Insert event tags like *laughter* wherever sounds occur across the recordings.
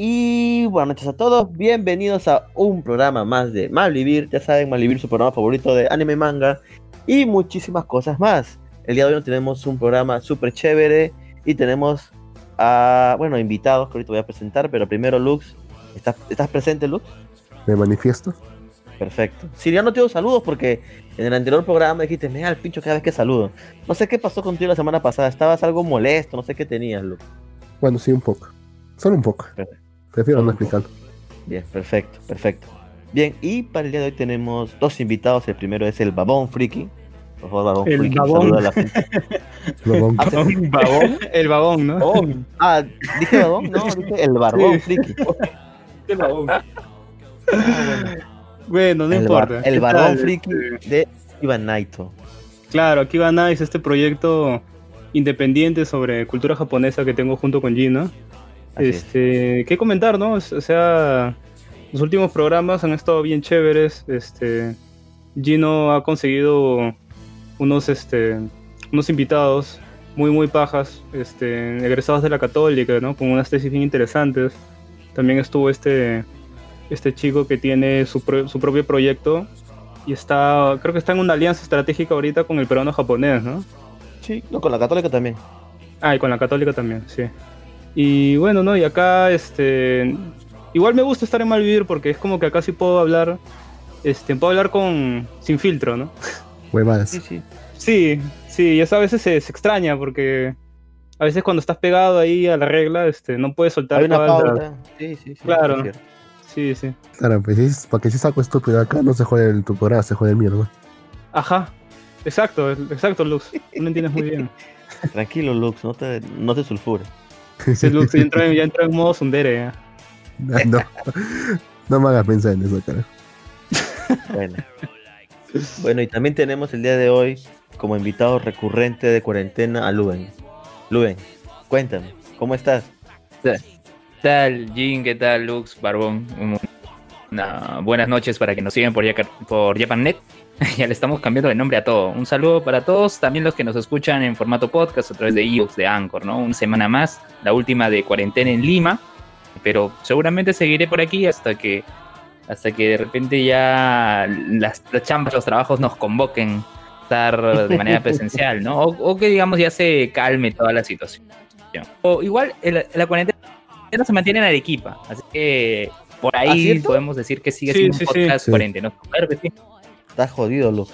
Y buenas noches a todos, bienvenidos a un programa más de Malvivir. Ya saben, Malvivir su programa favorito de anime manga y muchísimas cosas más. El día de hoy tenemos un programa súper chévere y tenemos a, bueno, invitados que ahorita voy a presentar, pero primero Lux, ¿estás, ¿estás presente Lux? Me manifiesto. Perfecto. Si ya no te doy saludos porque en el anterior programa dijiste, me da el pincho cada vez que saludo. No sé qué pasó contigo la semana pasada, estabas algo molesto, no sé qué tenías, Lux. Bueno, sí, un poco. Solo un poco. Prefiero no explicarlo. Bien, perfecto, perfecto. Bien, y para el día de hoy tenemos dos invitados. El primero es el Babón Friki. Por favor, Babón El Friki, Babón. saluda a la gente. *laughs* Babón. Ah. *laughs* El babón, ¿no? Babón. Ah, dije Babón, no, *laughs* dije el Barbón Sí. Friki. El babón. Bueno, no el, importa. bar- el ¿Qué Barbón tal? Friki de Ivan Naito. Claro, aquí va Nice, este proyecto independiente sobre cultura japonesa que tengo junto con Gino. Así es. Este, ¿qué comentar, no? O sea, los últimos programas han estado bien chéveres. Este, Gino ha conseguido unos, este, unos invitados muy, muy pajas, este, egresados de la Católica, ¿no? Con unas tesis bien interesantes. También estuvo este, este chico que tiene su, pro- su propio proyecto y está, creo que está en una alianza estratégica ahorita con el peruano japonés, ¿no? Sí, no, con la Católica también. Ah, y con la católica también, sí. Y bueno, ¿no? Y acá, este... Igual me gusta estar en Malvivir porque es como que acá sí puedo hablar, este, puedo hablar con... sin filtro, ¿no? *laughs* Huevadas. Sí, sí. Sí, sí, y eso a veces se, se extraña porque a veces cuando estás pegado ahí a la regla, este, no puedes soltar Hay una pauta. Sí, sí, sí. Claro. es. Sí, sí. Claro, pues sí, para que si saco estúpido acá no se jode el tu programa, se jode el ¿no? Ajá. Exacto, exacto, Lux. Tú lo entiendes muy bien. *laughs* Tranquilo, Lux, no te, no te sulfures. Sí, Lux ya entró, en- ya entró en modo sundere. ya. No, no me hagas pensar en eso, cara. Bueno. bueno, y también tenemos el día de hoy como invitado recurrente de cuarentena a Luben. Luben, cuéntame, ¿cómo estás? ¿Qué tal, Jin? ¿Qué tal, Lux, Barbón? Una- buenas noches para que nos sigan por, por JapanNet. *laughs* ya le estamos cambiando de nombre a todo. Un saludo para todos, también los que nos escuchan en formato podcast a través de iVoox, de Anchor, ¿no? Una semana más, la última de cuarentena en Lima. Pero seguramente seguiré por aquí hasta que hasta que de repente ya las, las chambas, los trabajos nos convoquen a estar de manera presencial, ¿no? O, o que digamos ya se calme toda la situación. O igual el- la cuarentena se mantiene en Arequipa, así que por ¿Ah, ahí cierto? podemos decir que sigue Sí, siendo sí, un podcast Sí. cuarentena. Claro que sí. Estás jodido, Lux.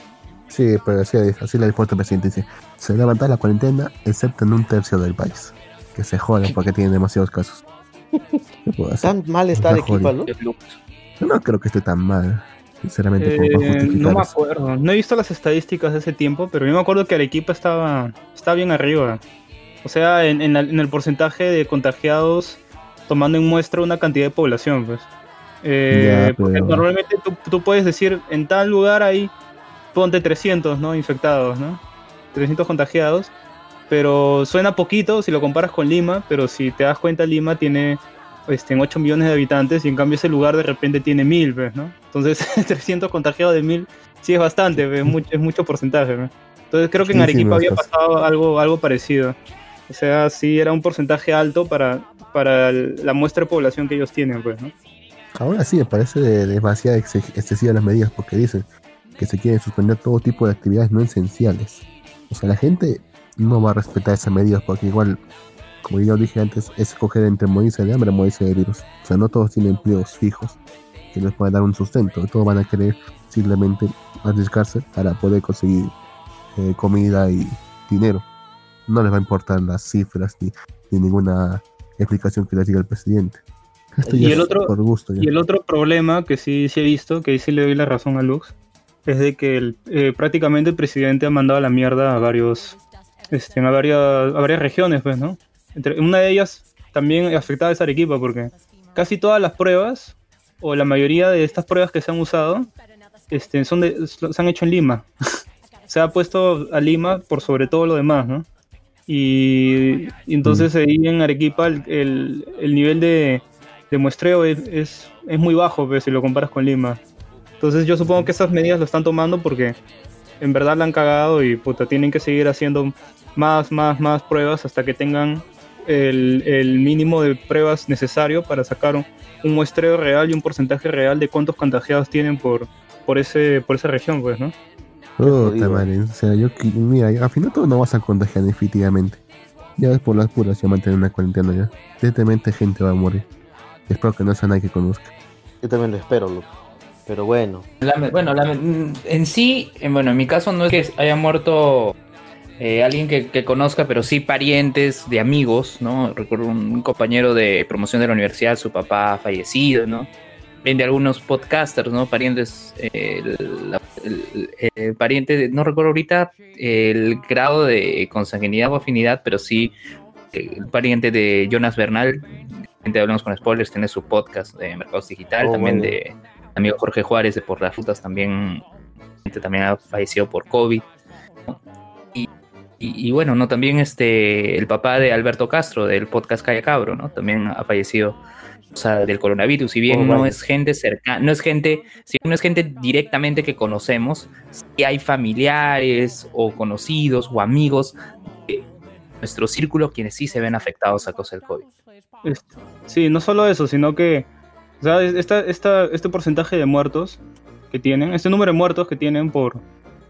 Sí, pero así, así le dijo el presidente. Dice, se levanta la cuarentena, excepto en un tercio del país. Que se jodan porque tienen demasiados casos. *laughs* ¿Tan mal está Está el equipo? Yo no creo que esté tan mal, sinceramente, como para Eh, no me eso. acuerdo. No he visto las estadísticas de ese tiempo, pero yo me acuerdo que Arequipa estaba, estaba bien arriba. O sea, en, en la- en el porcentaje de contagiados, tomando en muestra una cantidad de población, pues. Eh, Ya, porque pero- normalmente tú, tú puedes decir, en tal lugar hay, ponte 300, ¿no? Infectados, ¿no? 300 contagiados. Pero suena poquito si lo comparas con Lima, pero si te das cuenta, Lima tiene este, en 8 millones de habitantes y en cambio ese lugar de repente tiene 1000, pues, ¿no? Entonces *laughs* 300 contagiados de 1000 sí es bastante, pues, es, mucho, es mucho porcentaje. ¿no? Entonces creo que en Arequipa había pasado algo, algo parecido. O sea, sí era un porcentaje alto para, para la muestra de población que ellos tienen, pues, ¿no? Ahora sí, me parece de- demasiado ex- excesivas las medidas porque dicen que se quieren suspender todo tipo de actividades no esenciales. O sea, la gente no va a respetar esas medidas porque igual, como yo dije antes, es escoger entre morirse de hambre o morirse de virus. O sea, no todos tienen empleos fijos que les puedan dar un sustento. Todos van a querer simplemente arriesgarse para poder conseguir eh, comida y dinero. No les va a importar las cifras ni, ni ninguna explicación que les diga el presidente. Esto Y el otro- por gusto. ya. Y el otro problema que sí, sí he visto, que ahí sí le doy la razón a Lux, es de que el- eh, prácticamente el presidente ha mandado a la mierda a varios, este, a varias, a varias regiones, pues, ¿no? Entre, una de ellas también afectada es Arequipa, porque casi todas las pruebas, o la mayoría de estas pruebas que se han usado, este, son de- se han hecho en Lima. *laughs* se ha puesto a Lima por sobre todo lo demás, ¿no? Y, y entonces ahí en Arequipa el, el- el nivel de, de muestreo es, es, es muy bajo pues, si lo comparas con Lima. Entonces yo supongo que esas medidas lo están tomando porque en verdad la han cagado y puta, tienen que seguir haciendo más, más, más pruebas hasta que tengan el, el mínimo de pruebas necesario para sacar un, un muestreo real y un porcentaje real de cuántos contagiados tienen por, por, ese, por esa región, pues, ¿no? Puta jodido. madre, o sea, yo, mira, al final tú no vas a contagiar definitivamente. Ya ves por las puras, ya mantener una cuarentena ya. Evidentemente gente va a morir. Espero que no sea nadie que conozca. Yo también lo espero, Lux. Pero bueno, bueno, mm, en sí, eh, bueno, en mi caso no es que haya muerto eh, alguien que, que conozca, pero sí parientes de amigos, ¿no? Recuerdo un compañero de promoción de la universidad, su papá fallecido, ¿no? De algunos podcasters, ¿no? Parientes, eh, el, la- el- el pariente, de- no recuerdo ahorita el grado de consanguinidad o afinidad, pero sí eh, el pariente de Jonas Bernal, gente hablamos con spoilers, tiene su podcast de Mercados Digital, Oh, también bueno. de amigo Jorge Juárez de Por las Rutas también, gente también ha fallecido por COVID. Y, y- y bueno, no también este el papá de Alberto Castro del podcast Calle Cabro, ¿no? También ha fallecido o sea, del coronavirus. Si bien Oh, no es gente cercana, no es gente, si no es gente directamente que conocemos, si hay familiares o conocidos o amigos de nuestro círculo quienes sí se ven afectados a causa del COVID. Este, Sí, no solo eso, sino que o sea, esta, esta, este porcentaje de muertos que tienen, este número de muertos que tienen por,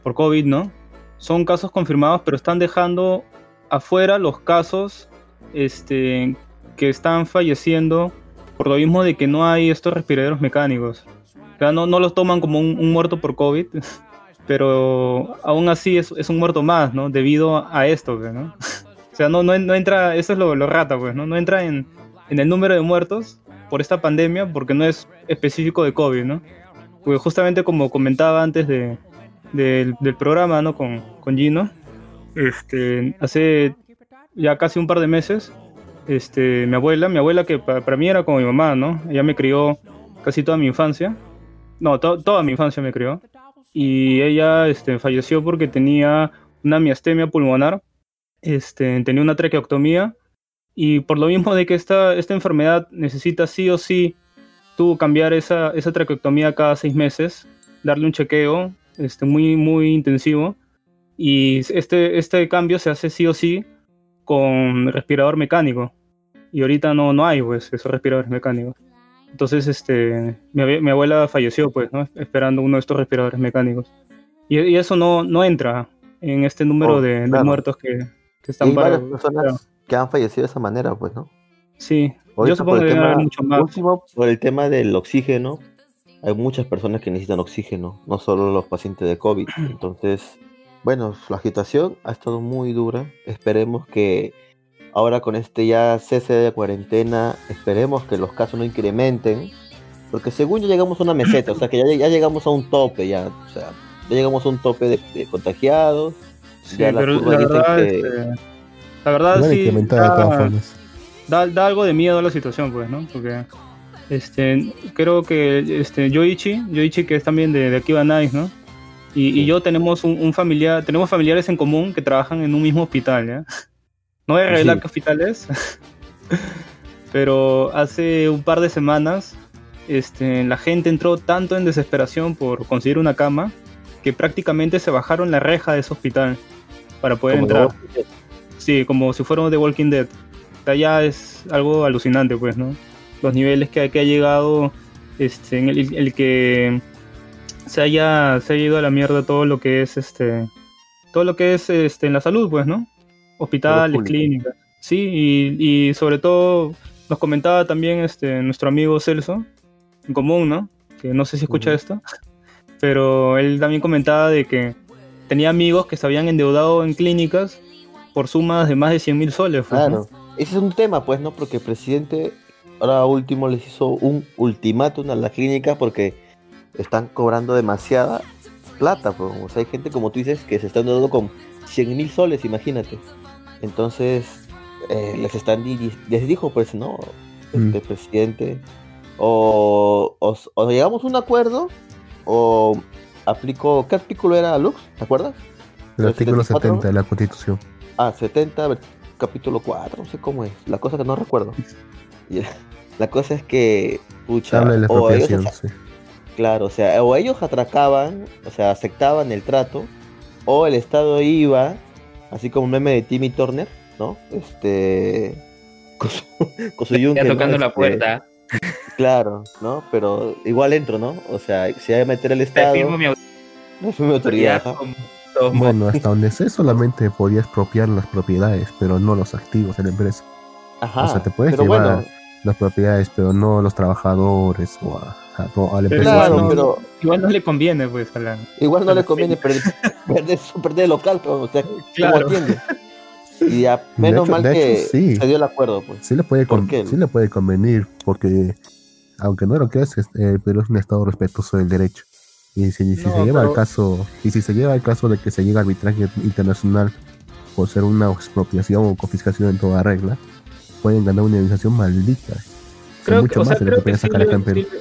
por COVID, ¿no? Son casos confirmados, pero están dejando afuera los casos este, que están falleciendo por lo mismo de que no hay estos respiradores mecánicos. O sea, no, no los toman como un, muerto por COVID, *laughs* pero aún así es, es un muerto más, ¿no? Debido a esto, ¿no? *laughs* O sea, no, no, no entra, eso es lo, lo rata, pues, ¿no? No entra en, en el número de muertos por esta pandemia porque no es específico de COVID, ¿no? Porque justamente como comentaba antes de, del- del programa, ¿no? Con, con Gino, este, hace ya casi un par de meses, este, mi abuela, mi abuela que pa- para mí era como mi mamá, ¿no? Ella me crió casi toda mi infancia, no, to- toda mi infancia me crió, y ella este, falleció porque tenía una miastemia pulmonar, este, tenía una traqueotomía, y por lo mismo de que esta, esta enfermedad necesita sí o sí, que cambiar esa, esa traqueotomía cada seis meses, darle un chequeo este, muy, muy intensivo, y este, este cambio se hace sí o sí con respirador mecánico. Y ahorita no, no hay, pues, esos respiradores mecánicos. Entonces, este, mi, mi abuela falleció, pues, ¿no? Esperando uno de estos respiradores mecánicos. Y, y eso no, no entra en este número Oh, de, de claro. muertos que, que están varias personas que han fallecido de esa manera, pues, ¿no? Sí, Ahorita yo supongo por el tema- mucho más. Último, por el tema del oxígeno, hay muchas personas que necesitan oxígeno, no solo los pacientes de COVID. *clears throat* Entonces, bueno, la situación ha estado muy dura. Esperemos que ahora con este ya cese de cuarentena, esperemos que los casos no incrementen. Porque según ya llegamos a una meseta, o sea que ya, ya llegamos a un tope, ya, o sea, ya llegamos a un tope de, de contagiados. Sí, ya la pero la dicen verdad, que- este, la verdad sí da, da, da algo de miedo a la situación, pues, ¿no? Porque este, creo que este, Yoichi, Yoichi que es también de, de aquí Nice, ¿no? Y, y Sí. yo tenemos un, un familiar, tenemos familiares en común que trabajan en un mismo hospital, ¿ya? No voy a revelar Sí. qué hospital es, *laughs* pero hace un par de semanas este, la gente entró tanto en desesperación por conseguir una cama que prácticamente se bajaron la reja de ese hospital para poder entrar. Dead. Sí, como si fuéramos The Walking Dead. Ya es algo alucinante, pues, ¿no? Los niveles que, que ha llegado, este, en el, el que se haya, se haya ido a la mierda todo lo que es, este, todo lo que es, este, en la salud, pues, ¿no? Hospitales, clínicas. Sí, y, y sobre todo nos comentaba también, este, nuestro amigo Celso, en común, ¿no? Que no sé si escucha esto, pero él también comentaba de que tenía amigos que se habían endeudado en clínicas por sumas de más de 100 mil soles. pues, ¿no? Claro, ese es un tema, pues, ¿no? Porque el presidente ahora último les hizo un ultimátum a las clínicas porque están cobrando demasiada plata, pues. O sea, hay gente, como tú dices, que se están dando con 100 mil soles, imagínate. Entonces, eh, les están, les dijo, pues, ¿no? Este presidente, o, o, o llegamos a un acuerdo, o aplico, ¿qué artículo era, Lux? ¿Te acuerdas? El ¿El artículo 74? 70 de la Constitución. Ah, 70, ver- capítulo 4, no sé cómo es. La cosa que no recuerdo. Y La cosa es que, pucha, Habla de la o ellos, expropiación, sí. claro, o sea, o ellos atracaban, o sea, aceptaban el trato, o el Estado iba, así como un meme de Timmy Turner, ¿no? Este, con su, *laughs* con su yunque, Ya ¿no? tocando la Este, puerta. Claro, ¿no? Pero igual entro, ¿no? O sea, si hay que meter el Te Estado, firmo mi no es mi autoridad. autoridad. como Bueno, hasta donde sé, solamente podías expropiar las propiedades, pero no los activos de la empresa. Ajá. O sea, te puedes pero llevar bueno, las propiedades, pero no los trabajadores o a, a, a la Pero empresa. claro, igual no- pero Igual no le conviene, pues, a la... igual no le conviene perder, *laughs* perder, su- perder el local, pero o sea, ¿cómo Claro. atiende? *laughs* Y ya, De menos hecho- mal que hecho, sí. se dio el acuerdo, pues. Sí le puede, ¿Por con- qué? sí le puede convenir, porque aunque no lo creas, es- eh, Perú es un estado respetuoso del derecho. Y si, si No, se lleva pero- el caso, y si se lleva el caso de que se llega a arbitraje internacional por ser una expropiación o confiscación en toda regla, pueden ganar una indemnización maldita. Creo que, mucho o más sea, de lo creo que que sí, sacar en Perú. sí-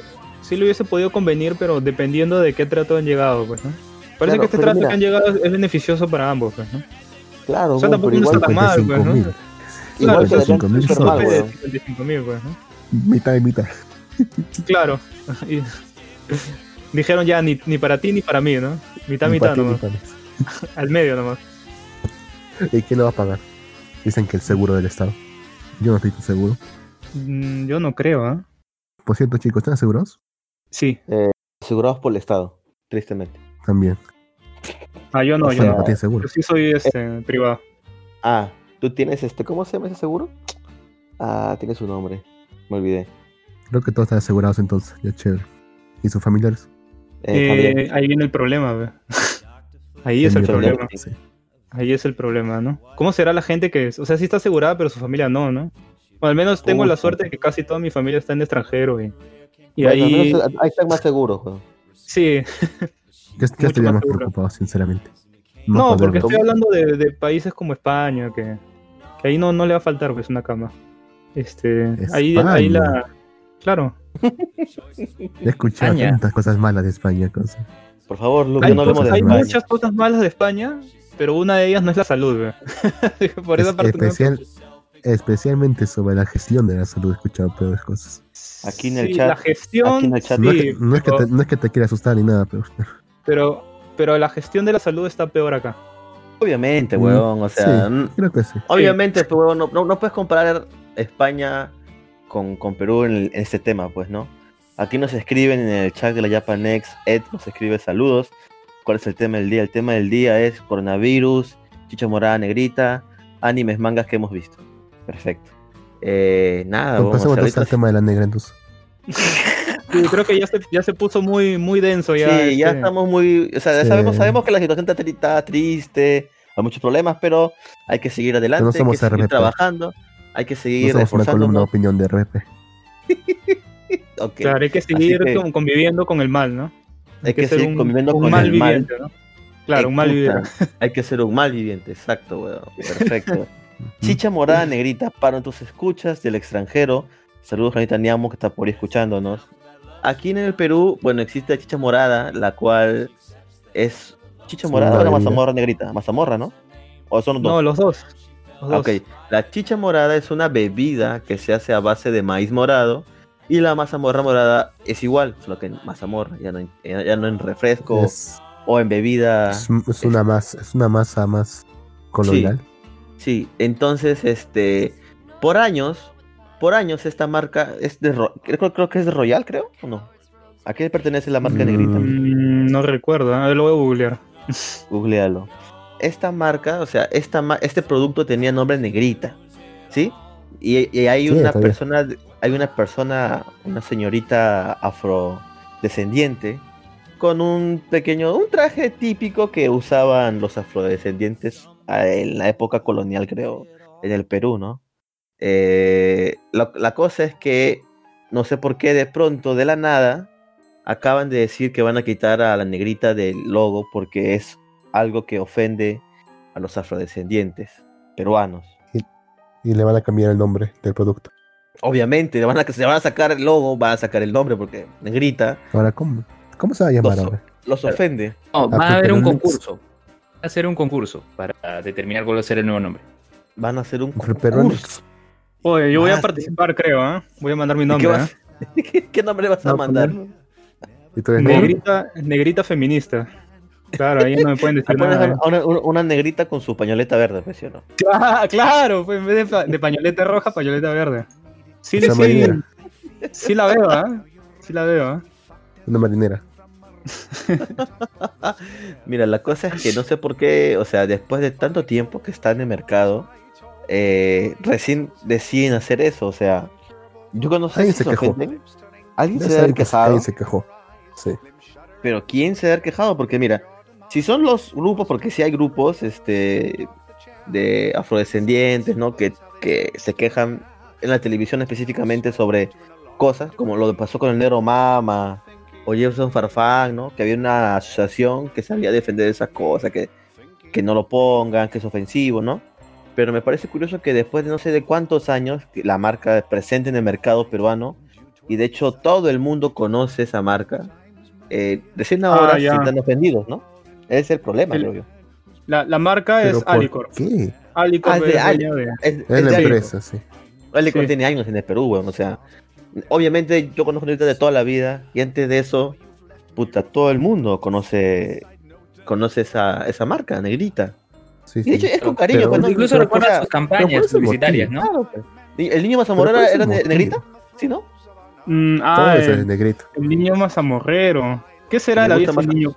sí le hubiese podido convenir, pero dependiendo de qué trato han llegado, pues, ¿no? Parece Claro, que este trato mira. que han llegado es beneficioso para ambos, pues, ¿no? Claro, O sea, tampoco no igual, está tan mal, pues, ¿no? 55.000. igual Claro, se eso le es un cinco mil súper soles. mal, tope de weón. 55 mil, pues, ¿no? Mitad y mitad. Claro. *laughs* Dijeron ya ni, ni para ti ni para mí, ¿no? Mitad, Ni mitad ti, nomás. *laughs* Al medio nomás. ¿Y quién lo va a pagar? Dicen que el seguro del Estado. Yo no estoy tan seguro. Mm, yo no creo, ¿ah? Por cierto, chicos, ¿están asegurados? Sí. asegurados por el Estado, tristemente. También. Ah, yo no, O yo sea, no. seguro. Yo sí soy este, privado. Ah, tú tienes este, ¿cómo se llama ese seguro? Ah, tiene su nombre, me olvidé. Creo que todos están asegurados entonces. Ya chévere. ¿Y sus familiares? Eh, Eh, ahí viene el problema, ve. *laughs* Ahí es el problema. sí. Ahí es el problema, ¿no? ¿Cómo será la gente que, o sea, sí está asegurada, pero su familia no, ¿no? O al menos tengo la suerte de que casi toda mi familia está en extranjero y, y Bueno, al ahí, ahí están más seguros, weón. sí, *laughs* ¿Qué, qué Mucho estaría más preocupado, sinceramente? no, porque estoy hablando de, de países como España, que, que ahí no, no le va a faltar pues una cama. Este, ahí, ahí la, claro, He escuchado España. tantas cosas malas de España. Cosas. Por favor, Luke, hay, no hablemos de cosas- hay España. muchas cosas malas de España, pero una de ellas no es la salud. *laughs* Por esa Es- parte no me especial, especialmente sobre la gestión de la salud he escuchado peores cosas. Aquí en el Sí, chat- La gestión, aquí en el chat- no, es sí, que, no es que pero- te, no es que te quiera asustar ni nada, pero pero, pero la gestión de la salud está peor acá. Obviamente, Mm, weón, o sea, sí. mm, creo que sí. obviamente, pues, no, no, no puedes comparar España con, con Perú en, el- en este tema, pues, ¿no? Aquí nos escriben en el chat de la Japanex, Ed nos escribe saludos. ¿Cuál es el tema del día? El tema del día es coronavirus, chicha morada negrita, animes, mangas que hemos visto. Perfecto. Eh, nada, Pues vamos pasemos a entonces al tema de la negra entonces. *laughs* Sí, creo que ya se, ya se puso muy, muy denso ya. sí, ya este, estamos muy, o sea, ya Sí. sabemos, sabemos que la situación está, tri- está triste, hay muchos problemas, pero hay que seguir adelante, no hay que somos seguir RP. trabajando, hay que No seguir somos una columna de esforzándonos. opinión de RP. *laughs* Claro, hay que seguir que- con- conviviendo con el mal, ¿no? hay que ser seguir conviviendo un con mal el mal. viviente, ¿no? Claro, un mal viviente. *laughs* Hay que ser un mal viviente, exacto, weón. Perfecto. *laughs* Chicha morada negrita para tus escuchas del extranjero. Saludos, Juanita Niamo, que está por ahí escuchándonos. Aquí en el Perú, bueno, existe chicha morada, la cual es chicha morada una o la mazamorra negrita. Mazamorra, ¿no? ¿O son dos? No, los dos. Los dos. Ok, la chicha morada es una bebida que se hace a base de maíz morado y la mazamorra morada es igual, solo que en mazamorra, ya no en, ya no en refresco Es, o en bebida. es, es una masa, es una masa más coloidal. Sí, entonces, este, por años, por años esta marca es de, creo, creo que es de Royal, creo, ¿o no? ¿A qué pertenece la marca Mm. negrita? Mm, no recuerdo, ver, lo voy a googlear. Googlealo. Esta marca, o sea, esta este producto tenía nombre negrita, ¿sí? Y, y hay Sí, una bien. persona, hay una persona, una señorita afrodescendiente con un pequeño, un traje típico que usaban los afrodescendientes ah, en la época colonial, creo, en el Perú, ¿no? Eh, la, la cosa es que no sé por qué de pronto, de la nada, acaban de decir que van a quitar a la negrita del logo porque es algo que ofende a los afrodescendientes peruanos. Y le van a cambiar el nombre del producto. Obviamente, le van a, se van a sacar el logo, van a sacar el nombre porque negrita Ahora, ¿cómo, cómo se va a llamar Los- ahora? los ofende. No, va Ah, a haber un concurso. Va a ser un concurso para determinar cuál va a ser el nuevo nombre. Van a hacer un concurso. Oye, yo voy a participar, creo, ¿ah? Voy a mandar mi ¿Y nombre, ¿Qué, ¿ah? vas- ¿Qué- *laughs* qué nombre vas a No, mandar? Y eres Negrita, negrita feminista. Claro, ahí no me pueden Le decir pones nada. una, una- una negrita con su pañoleta verde, pues, ¿sí o no? Ah, claro, pues en vez de, pa- de pañoleta roja, pañoleta verde. Sí, Esa sí, sí la veo, ¿ah? Sí la veo, ¿ah? Una marinera. *laughs* Mira, la cosa es que no sé por qué, o sea, después de tanto tiempo que está en el mercado, eh, recién deciden hacer eso, o sea, yo cuando sé Alguien si se se quejó. ofenden, alguien se debe haber quejado, alguien se quejó. Sí. pero ¿quién se debe haber quejado? Porque mira, si son los grupos, porque si hay grupos, este, de afrodescendientes, ¿no? Que, que se quejan en la televisión específicamente sobre cosas, como lo que pasó con el negro Mama o Jefferson Farfán, ¿no? Que había una asociación que salía a defender esas cosas, que, que no lo pongan, que es ofensivo, ¿no? Pero me parece curioso que después de no sé de cuántos años, la marca es presente en el mercado peruano, y de hecho todo el mundo conoce esa marca, eh, recién ahora Ah, se están ofendidos, ¿no? Es el problema, El- creo yo. La, la marca Pero es ¿por Alicor. qué? Alicor Ah, es de Es, Es es la de Alicor. empresa, sí. Alicor Sí. tiene años en el Perú, weón. O sea, obviamente yo conozco ahorita de toda la vida. Y antes de eso, puta, todo el mundo conoce conoce esa, esa marca, negrita. Sí, Y de hecho sí. es con cariño, Pero-. Incluso recuerda o sea, sus campañas ¿cuál es el publicitarias, ¿no? claro, pues. ¿Y ¿El niño mazamorrero ¿cuál es era motivo? negrita? Sí, ¿no? Mm, Todo ah, eso es el, negrito. el niño mazamorrero. ¿Qué será la vida gusta de ese más- niño?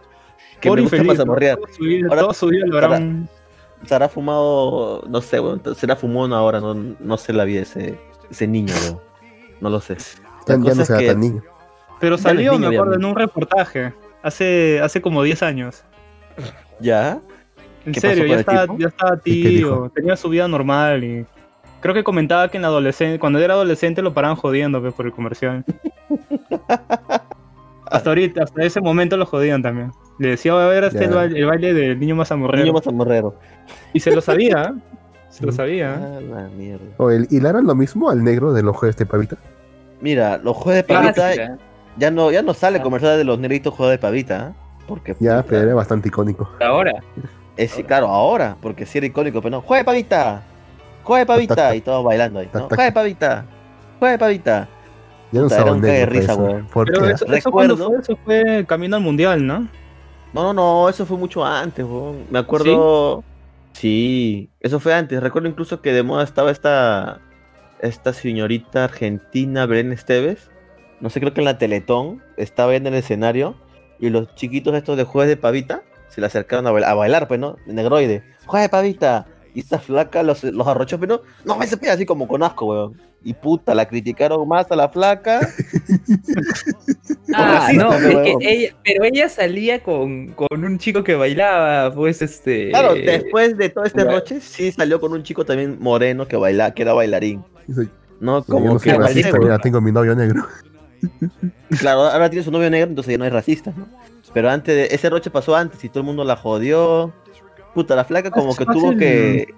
Que Pobre me gusta infeliz, ¿no? mazamorrear. Toda su vida, Ahora- toda su vida lo habrán... Se hará fumado, no sé, weón. Será fumón ahora, no, no sé la vida de ese, ese niño, weón. No lo sé. Ya, La ya no es se da que- tan niño. Pero salió, niño, me acuerdo, en obviamente. un reportaje. Hace, hace como 10 años. ¿Ya? En ¿Qué pasó serio, ya estaba, ya estaba tío, tenía su vida normal y creo que comentaba que en la adolescente, cuando era adolescente lo paraban jodiendo pues, por el comercial. *laughs* hasta ahorita, hasta ese momento lo jodían también. Le decía, a ver, este Ya. el, baile, el baile del niño más amorrero. Niño mazamorrero. Y se lo sabía, ¿eh? se lo *laughs* sabía. Ah, la mierda. O el, ¿Y le harán lo mismo al negro del ojo de este pavita? Mira, los juegos de pavita Clásica. ya no, ya no sale Ah. comercial de los negritos juegos de pavita, ¿eh? Porque Ya, puta, pero era bastante icónico. Ahora. es, claro, ahora, porque sí era icónico, pero no, juega de pavita, juega de pavita, y todos bailando ahí, ¿no? Juega de pavita, juega de pavita. Ya no era un de risa, eso. weón. ¿Por Pero eso, eso cuando Recuerdo- fue, eso fue camino al mundial, ¿no? No, no, no, eso fue mucho antes, weón. Me acuerdo. ¿Sí? eso fue antes. Recuerdo incluso que de moda estaba esta. Esta señorita argentina, Belén Esteves. No sé, creo que en la Teletón estaba en el escenario. Y los chiquitos estos de jueves de pavita se le acercaron a, bail- a bailar, pues, ¿no? Negroide. ¡Jueves de pavita! Y esta flaca los, los arrochó, pero no, no me se pega así como con asco, weón. Y puta, la criticaron más a la flaca. Ah, racista, no, pero es que ella, pero ella salía con, con un chico que bailaba, pues este. Claro, después de todo este ya. roche, sí salió con un chico también moreno que baila, que era bailarín. No, Como soy que racista, mira, tengo mi novio negro. *laughs* Claro, ahora tiene su novio negro, entonces ya no es racista, ¿no? Pero antes de ese roche pasó antes y todo el mundo la jodió. Puta, la flaca como Es que tuvo que.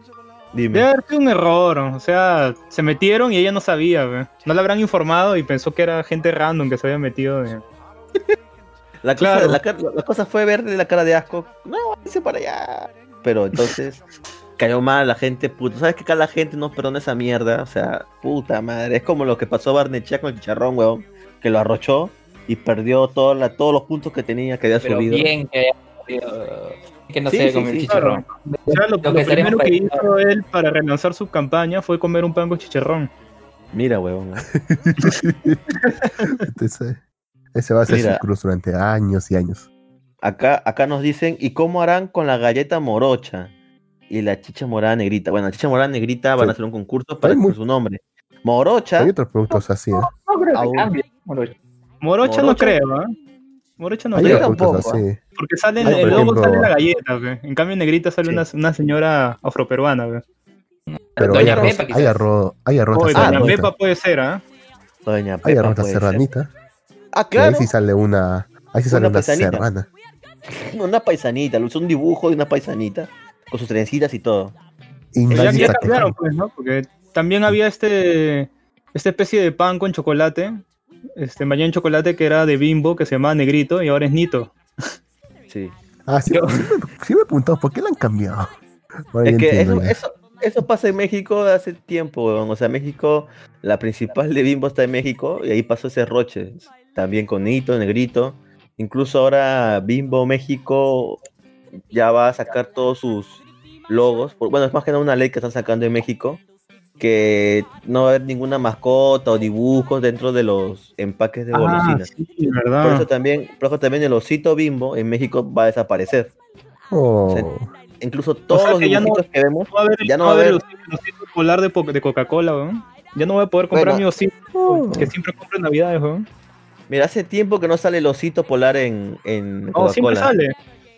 Debe Dime. haber sido un error, o sea, se metieron y ella no sabía. No la habrán informado y pensó que era gente random que se había metido. *laughs* La cosa, claro. la, la cosa fue verle la cara de asco. No, váyase para allá. Pero entonces *laughs* cayó mal la gente, puto. ¿Sabes que acá la gente no perdona esa mierda? O sea, puta madre. Es como lo que pasó Barnechea con el chicharrón, weón. Que lo arrochó y perdió toda la- todos los puntos que tenía, que había Pero subido. bien que haya salido- que no Sí, se sí, comido sí, chicharrón. O sea, lo, Lo lo que estaríamos primero que hizo él para relanzar su campaña fue comer un pan con chicharrón. Mira, weón. ¿eh? *laughs* Entonces, ese va a ser Mira. su cruz durante años y años. Acá, acá nos dicen, ¿y cómo harán con la galleta morocha? Y la chicha morada negrita. Bueno, la chicha morada negrita van a hacer un concurso para muy- su nombre. Morocha, Hay otros productos así, ¿eh? No creo que. Bueno, Morocha, no Morocha. creo, ¿ah? Morocha no Hay creo. otros productos tampoco, así. Porque sale en Hay, el logo ejemplo- sale la galleta, güey. En cambio en negrita sale Sí. una, una señora afroperuana, güey. Pero hay Doña arroz, Pepa, hay arroz, hay arroz Doña serranita. Pepa puede ser, ¿ah? Doña Hay Pepa arroz puede ser. serranita. Ah, que Ahí claro. sí sale una, ahí sí sale Una una paisanita. serrana. *laughs* Una paisanita, lo hizo un dibujo de una paisanita. Con sus trencitas y todo. Y ya, cambiaron, pues, ¿no? Porque también había este esta especie de pan con chocolate, este bañado en chocolate que era de Bimbo, que se llamaba Negrito, y ahora es Nito. *laughs* Sí. Ah, sí, Yo- sí me, sí me he preguntado, ¿por qué la han cambiado? Ahora *laughs* Es que entiendo eso, eso, eso pasa en México hace tiempo, weón. O sea, México, la principal de Bimbo está en México y ahí pasó ese roche. También con Nito, Negrito. Incluso ahora Bimbo México ya va a sacar todos sus logos. por- Bueno, es más que nada una ley que están sacando en México que no va a haber ninguna mascota o dibujos dentro de los empaques de Ah, golosinas. sí, Por verdad. eso también, por eso también el osito bimbo en México va a desaparecer. Oh, Incluso todos sea los que no- que vemos No va a haber, Ya no no va a haber el osito polar de, Coca-Cola, weón. Ya no voy a poder comprar Bueno. mi osito Oh. que siempre compro en Navidades, weón. Mira, hace tiempo que no sale el osito polar en, en No, siempre Coca-Cola. sale.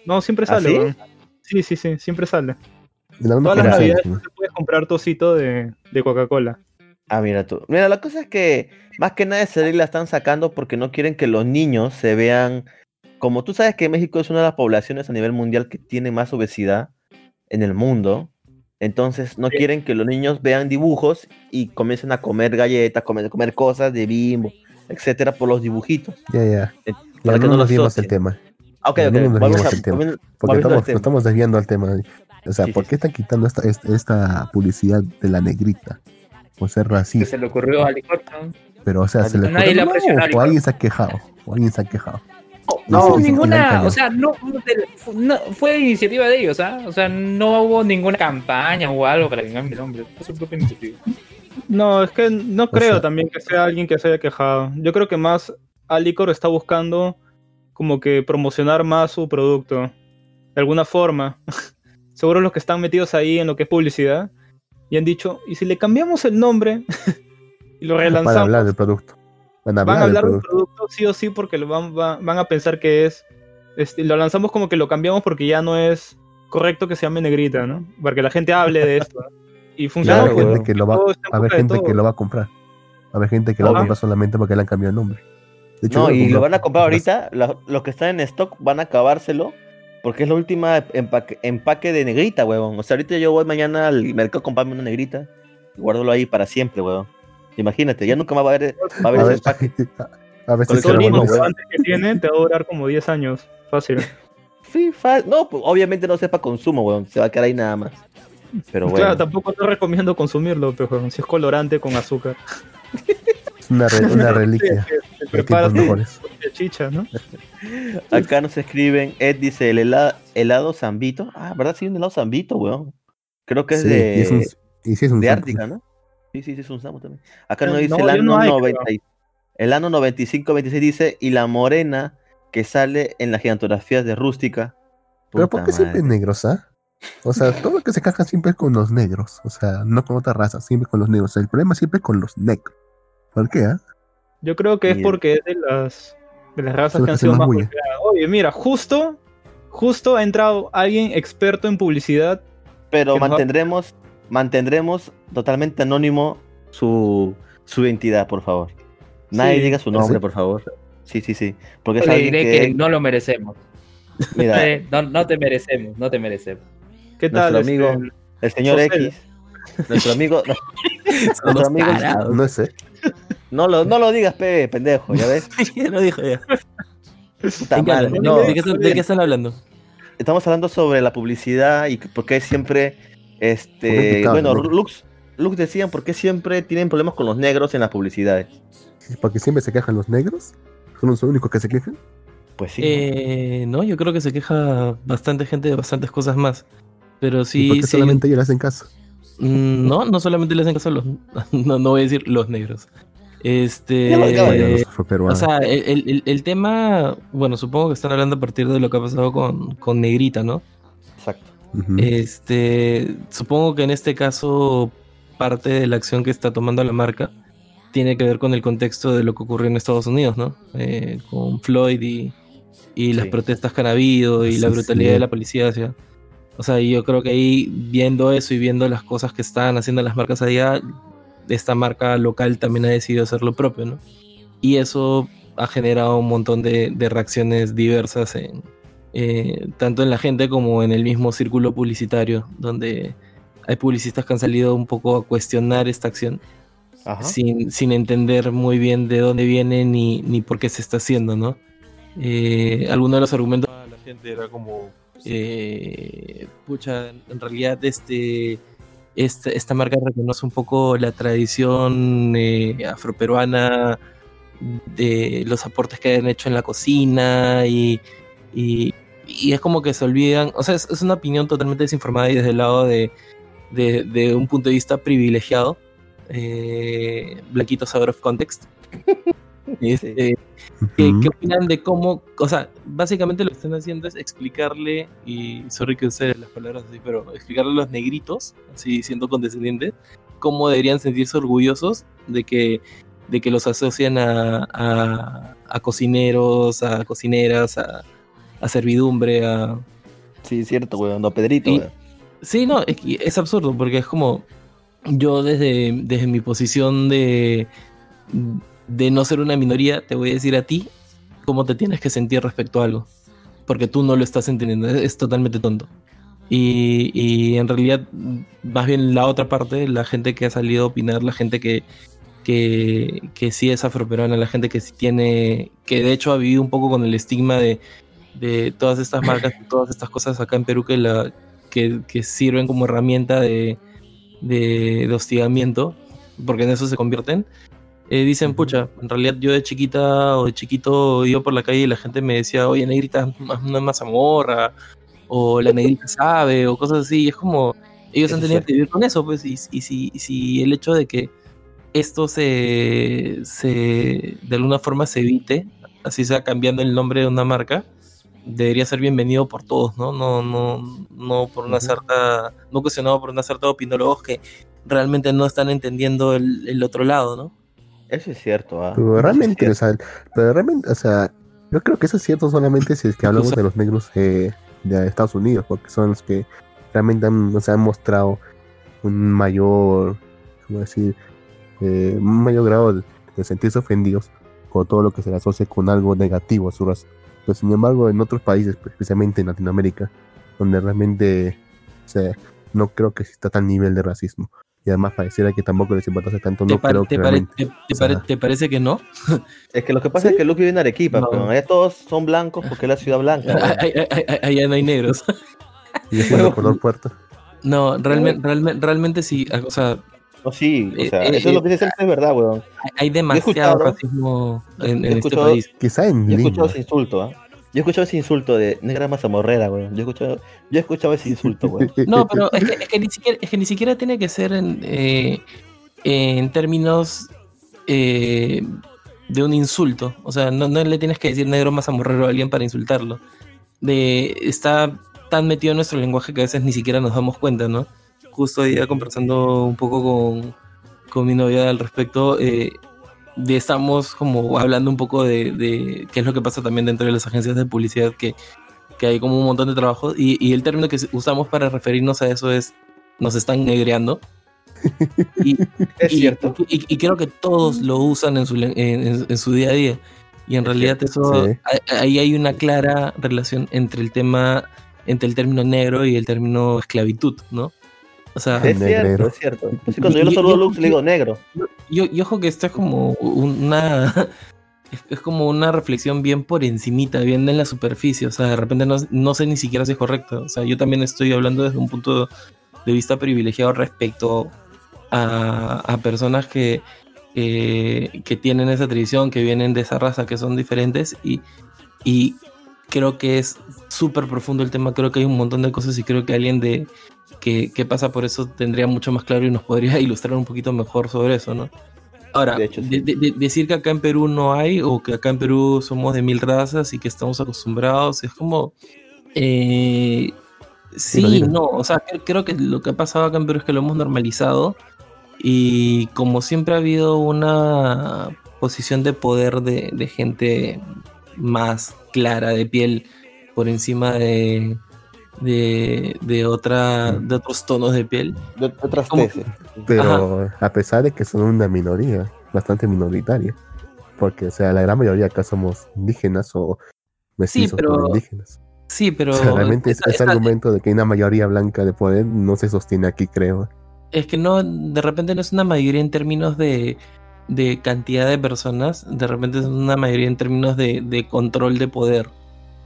No, siempre ¿Ah, sale, sí? weón. Sí, sí, sí, siempre sale. Todas puedes comprar tu osito de, de Coca-Cola. Ah, mira tú. Mira, la cosa es que más que nada esa ley la están sacando porque no quieren que los niños se vean. Como tú sabes que México es una de las poblaciones a nivel mundial que tiene más obesidad en el mundo. Entonces no Sí. quieren que los niños vean dibujos y comiencen a comer galletas, comer, comer cosas de bimbo, etcétera, por los dibujitos. Ya, ya. Eh, Ya para que no no nos asocien. el tema. Ok, ok. no nos Vamos desviemos a, del tema. volviendo- Porque estamos, tema. estamos desviando al tema. O sea, Sí, ¿por qué están quitando esta, publicidad de la negrita? Por ser Que racista. se le ocurrió a Licorton. Pero, o sea, se le ocurrió, o alguien se ha quejado. O alguien se ha quejado. No sí, ninguna, o sea, no, no- fue iniciativa de ellos, ¿ah? O sea, no hubo ninguna campaña o algo para que cambie el nombre. Fue su propia iniciativa. No, es que no creo sea- también que sea alguien que se haya quejado. Yo creo que más Alicor está buscando como que promocionar más su producto. De alguna forma. *laughs* Seguro los que están metidos ahí en lo que es publicidad. Y han dicho, ¿y si le cambiamos el nombre? *laughs* y lo Van a relanzamos. hablar del producto. Van a hablar, van a hablar del producto. producto sí o sí porque lo van, va- van a pensar que es este, lo lanzamos como que lo cambiamos porque ya no es correcto que se llame negrita, ¿no? Para que la gente hable de esto. Y funciona Claro, gente que lo va, va a haber gente que lo va a comprar. Va a haber gente que lo va a comprar solamente porque le han cambiado el nombre. De hecho, No, y lo van a comprar ahorita. lo- Los que están en stock van a acabárselo. Porque es la última empaque, empaque de negrita, huevón. O sea, ahorita yo voy mañana al mercado a comprarme una negrita. Y guárdalo ahí para siempre, huevón. Imagínate, ya nunca más va a haber, va a haber A ese ver, empaque. *laughs* a ver si Con todo weón. antes que tiene te va a durar como 10 años. Fácil. *laughs* Sí, fa- No, pues, obviamente no sepa consumo, huevón. Se va a quedar ahí nada más. Pero bueno. Claro, tampoco te recomiendo consumirlo, pero si es colorante con azúcar. *laughs* Una, re- una reliquia de chicha, ¿no? *laughs* Acá nos escriben, Ed dice el helado, helado Zambito. Ah, ¿verdad? Sí, un helado Zambito, weón. Creo que es Sí, de, y es un, y sí es un de. Ártica, ¿no? Sí, sí, sí, es un Zambo también. Acá Eh, nos dice no, el no ano hay, 90 y- el ano 95-26 dice, y la morena que sale en las gigantografías de Rústica. Pero ¿por qué siempre negros, ah? O sea, todo lo que se caja siempre es con los negros. O sea, no con otra raza, siempre con los negros. El problema siempre es con los negros. ¿Por qué, ah? Yo creo que es Bien. porque es de las, de las razas que han sido más más. Oye, mira, justo, justo ha entrado alguien experto en publicidad. Pero va- mantendremos, mantendremos totalmente anónimo su, su identidad, por favor. Nadie Sí. diga su ¿Ah, nombre, sí? por favor. Sí, sí, sí. Porque es Le alguien diré que, que no lo merecemos. mira, *laughs* no, no te merecemos, no te merecemos. ¿Qué tal? Nuestro este, amigo- el señor José. X, nuestro amigo, *laughs* nuestro amigo. No sé. no lo, no lo digas, pe, pendejo, ¿ya ves? *laughs* ya lo dijo ya. ¿De, qué, están- de qué están hablando? Estamos hablando sobre la publicidad y por qué siempre, este, bueno, ¿no? Lux, Lux decían por qué siempre tienen problemas con los negros en las publicidades. Porque siempre se quejan los negros. Son los únicos que se quejan. Pues sí. Eh, no, yo creo que se queja bastante gente de bastantes cosas más. Pero ¿Y sí, por qué sí solamente ellos le hacen caso? Mm, No, no solamente le hacen caso a los. *laughs* No, no voy a decir los negros. Este. O sea, el, el- el- el tema. Bueno, supongo que están hablando a partir de lo que ha pasado con, con Negrita, ¿no? Exacto. Este. Supongo que en este caso, parte de la acción que está tomando la marca tiene que ver con el contexto de lo que ocurrió en Estados Unidos, ¿no? Eh, con Floyd y, y las Sí. protestas que han habido y la brutalidad sí. de la policía hacia. O sea, yo creo que ahí, viendo eso y viendo las cosas que están haciendo las marcas allá, esta marca local también ha decidido hacer lo propio, ¿no? Y eso ha generado un montón de, de reacciones diversas en, eh, tanto en la gente como en el mismo círculo publicitario, donde hay publicistas que han salido un poco a cuestionar esta acción Ajá. sin, sin entender muy bien de dónde viene ni, ni por qué se está haciendo, ¿no? Eh, alguno de los argumentos de la gente era como, eh, pucha, en realidad este, esta, esta marca reconoce un poco la tradición eh, afroperuana de los aportes que han hecho en la cocina y, y, es como que se olvidan, o sea, es, es una opinión totalmente desinformada y desde el lado de, de, un punto de vista privilegiado, eh, Blaquitos out of context. Este, ¿qué, opinan de cómo, o sea, básicamente lo que están haciendo es explicarle, y sorry que use las palabras así, pero explicarle a los negritos, así siendo condescendientes, cómo deberían sentirse orgullosos de que, de que los asocian a, a, a cocineros, a cocineras, a, a servidumbre, a... Sí, cierto, weón. No, Pedrito, Y-. Sí, no, es, es absurdo, porque es como yo desde, desde mi posición de, de no ser una minoría, te voy a decir a ti cómo te tienes que sentir respecto a algo, porque tú no lo estás entendiendo, es, es totalmente tonto. Y, y en realidad, más bien la otra parte, la gente que ha salido a opinar, la gente que, que, que sí es afroperuana, la gente que sí tiene, que de hecho ha vivido un poco con el estigma de, de todas estas marcas, y *coughs* todas estas cosas acá en Perú que, la, que, que sirven como herramienta de, de, de hostigamiento, porque en eso se convierten. Eh, dicen, pucha, en realidad yo de chiquita o de chiquito iba por la calle y la gente me decía, oye, negrita, más- una mazamorra, o la negrita sabe, o cosas así. Y es como, ellos han tenido que vivir con eso, pues, y, y si, y si el hecho de que esto se, se, de alguna forma se evite, así sea cambiando el nombre de una marca, debería ser bienvenido por todos, ¿no? No, no, no por una cierta, no cuestionado por una cierta opinólogos que realmente no están entendiendo el, el otro lado, ¿no? Eso es cierto, ah. Pero Eso es realmente, o cierto. sea, pero realmente, o sea, yo creo que eso es cierto solamente si es que hablamos de los negros eh, de Estados Unidos, porque son los que realmente han, o sea, han mostrado un mayor, ¿cómo decir? Eh, un mayor grado de, de sentirse ofendidos con todo lo que se le asocia con algo negativo a su raza. Pero sin embargo, en otros países, pues, especialmente en Latinoamérica, donde realmente, o sea, no creo que exista tal nivel de racismo. Y además pareciera que tampoco les importa tanto, ¿Te, no creo te que pare- realmente. te- te o sea, pare- te parece que no? *laughs* Es que lo que pasa Sí. es que Luke vive en Arequipa, No. pero allá todos son blancos porque es la ciudad blanca. ay- Allá no hay negros. *laughs* Y siendo color puerto. No, realmente, realmente, realmente sí, o sea, No, sí, o sea, Eh, eh, eso es lo eh, que dice es verdad, weón. hay- demasiado racismo en, he en este escuchado- país. Quizá en Yo he escuchado ese insulto, ¿ah? Yo he escuchado ese insulto de negra mazamorrera, weón. Yo he escuchado, yo he escuchado ese insulto, weón. *laughs* No, pero es que, es que ni, siquiera, es que ni siquiera tiene que ser en, eh, en términos eh, de un insulto. O sea, no, no le tienes que decir negro mazamorrero a alguien para insultarlo. De, está tan metido en nuestro lenguaje que a veces ni siquiera nos damos cuenta, ¿no? Justo hoy día conversando un poco con, con mi novia al respecto, eh, de estamos como hablando un poco de, de qué es lo que pasa también dentro de las agencias de publicidad que que hay como un montón de trabajo y, y el término que usamos para referirnos a eso es nos están negreando. *laughs* Y, Es y- cierto. Y, y creo que todos lo usan en su, en, en- en su día a día. Y en realidad eso, Sí. ahí hay una clara relación entre el tema, entre el término negro y el término esclavitud, ¿no? O sea, Es cierto, Negrero. es cierto. Así *laughs* cuando yo lo saludo a Lux, le digo negro. yo, yo ojo que esto es como una *laughs* es, como una reflexión bien por encimita, bien en la superficie, o sea, de repente no, no sé ni siquiera si es correcto, o sea, yo también estoy hablando desde un punto de vista privilegiado respecto a, a personas que, que, que tienen esa tradición, que vienen de esa raza, que son diferentes y, y creo que es súper profundo el tema, creo que hay un montón de cosas y creo que alguien de que, que pasa por eso tendría mucho más claro y nos podría *laughs* ilustrar un poquito mejor sobre eso, ¿no? Ahora, De hecho, sí. de- de- de- decir que acá en Perú no hay o que acá en Perú somos de mil razas y que estamos acostumbrados, es como... eh, sí, no, o sea, cre- creo que lo que ha pasado acá en Perú es que lo hemos normalizado y como siempre ha habido una posición de poder de, de gente más clara de piel por encima de, de, de otra, de otros tonos de piel. De, otras tesis. Pero a pesar de que son una minoría, bastante minoritaria. Porque, o sea, la gran mayoría acá somos indígenas o mestizos pero- con indígenas. Sí, pero... o sea, realmente esa- ese esa- argumento de que hay una mayoría blanca de poder no se sostiene aquí, creo. Es que no, de repente no es una mayoría en términos de, de cantidad de personas, de repente es una mayoría en términos de, de control de poder.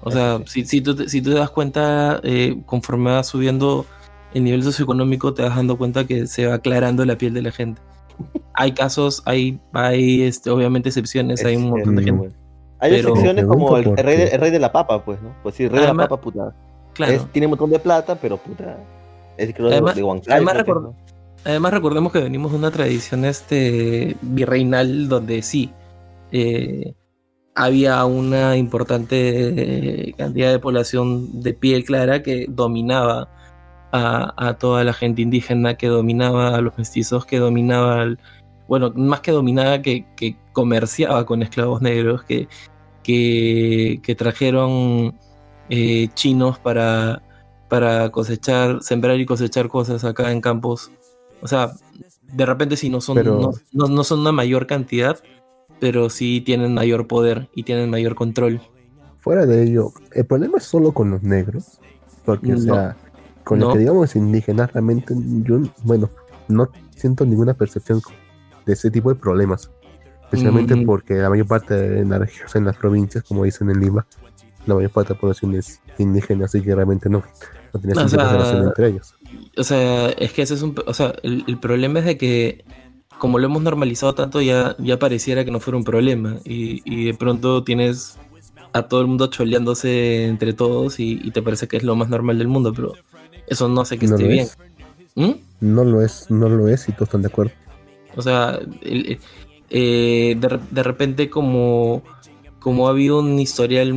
O sea, si, si, tú, te- si tú te das cuenta, eh, conforme va subiendo el nivel socioeconómico, te vas dando cuenta que se va aclarando la piel de la gente. *laughs* Hay casos, hay, hay este, obviamente excepciones, hay un montón de gente. Hay Pero- Me como el, rey de, el rey de la papa, pues, ¿no? Pues sí, el rey de la papa, puta. Claro. Es- tiene un montón de plata, pero puta. Es creo de- Además- de Huancayo, además creo que es, recuerdo- ¿no? Además recordemos que venimos de una tradición este virreinal donde sí eh, había una importante eh, cantidad de población de piel clara que dominaba a, a toda la gente indígena, que dominaba a los mestizos, que dominaba al, bueno, más que dominaba, que, que comerciaba con esclavos negros, que, que, que trajeron eh, chinos para, para cosechar, sembrar y cosechar cosas acá en campos. O sea, de repente sí no son, Pero- no, no- no son una mayor cantidad, pero sí tienen mayor poder y tienen mayor control. Fuera de ello, el problema es solo con los negros. Porque, o sea, con No. lo que digamos indígenas, realmente yo, bueno, no siento ninguna percepción de ese tipo de problemas. Especialmente Mm. porque la mayor parte de las regiones, en las provincias, como dicen en Lima, la mayor parte de la población es indígena, así que realmente no, no tiene O sentido sea, relación entre ellos. O sea, es que ese es un... O sea, el, el problema es de que como lo hemos normalizado tanto, ya, ya pareciera que no fuera un problema. Y, y de pronto tienes a todo el mundo choleándose entre todos y, y te parece que es lo más normal del mundo, pero eso no hace que No esté bien. es. ¿Mm? No lo es, no lo es, y todos están de acuerdo. O sea, el- eh, de, de repente como, como ha habido un historial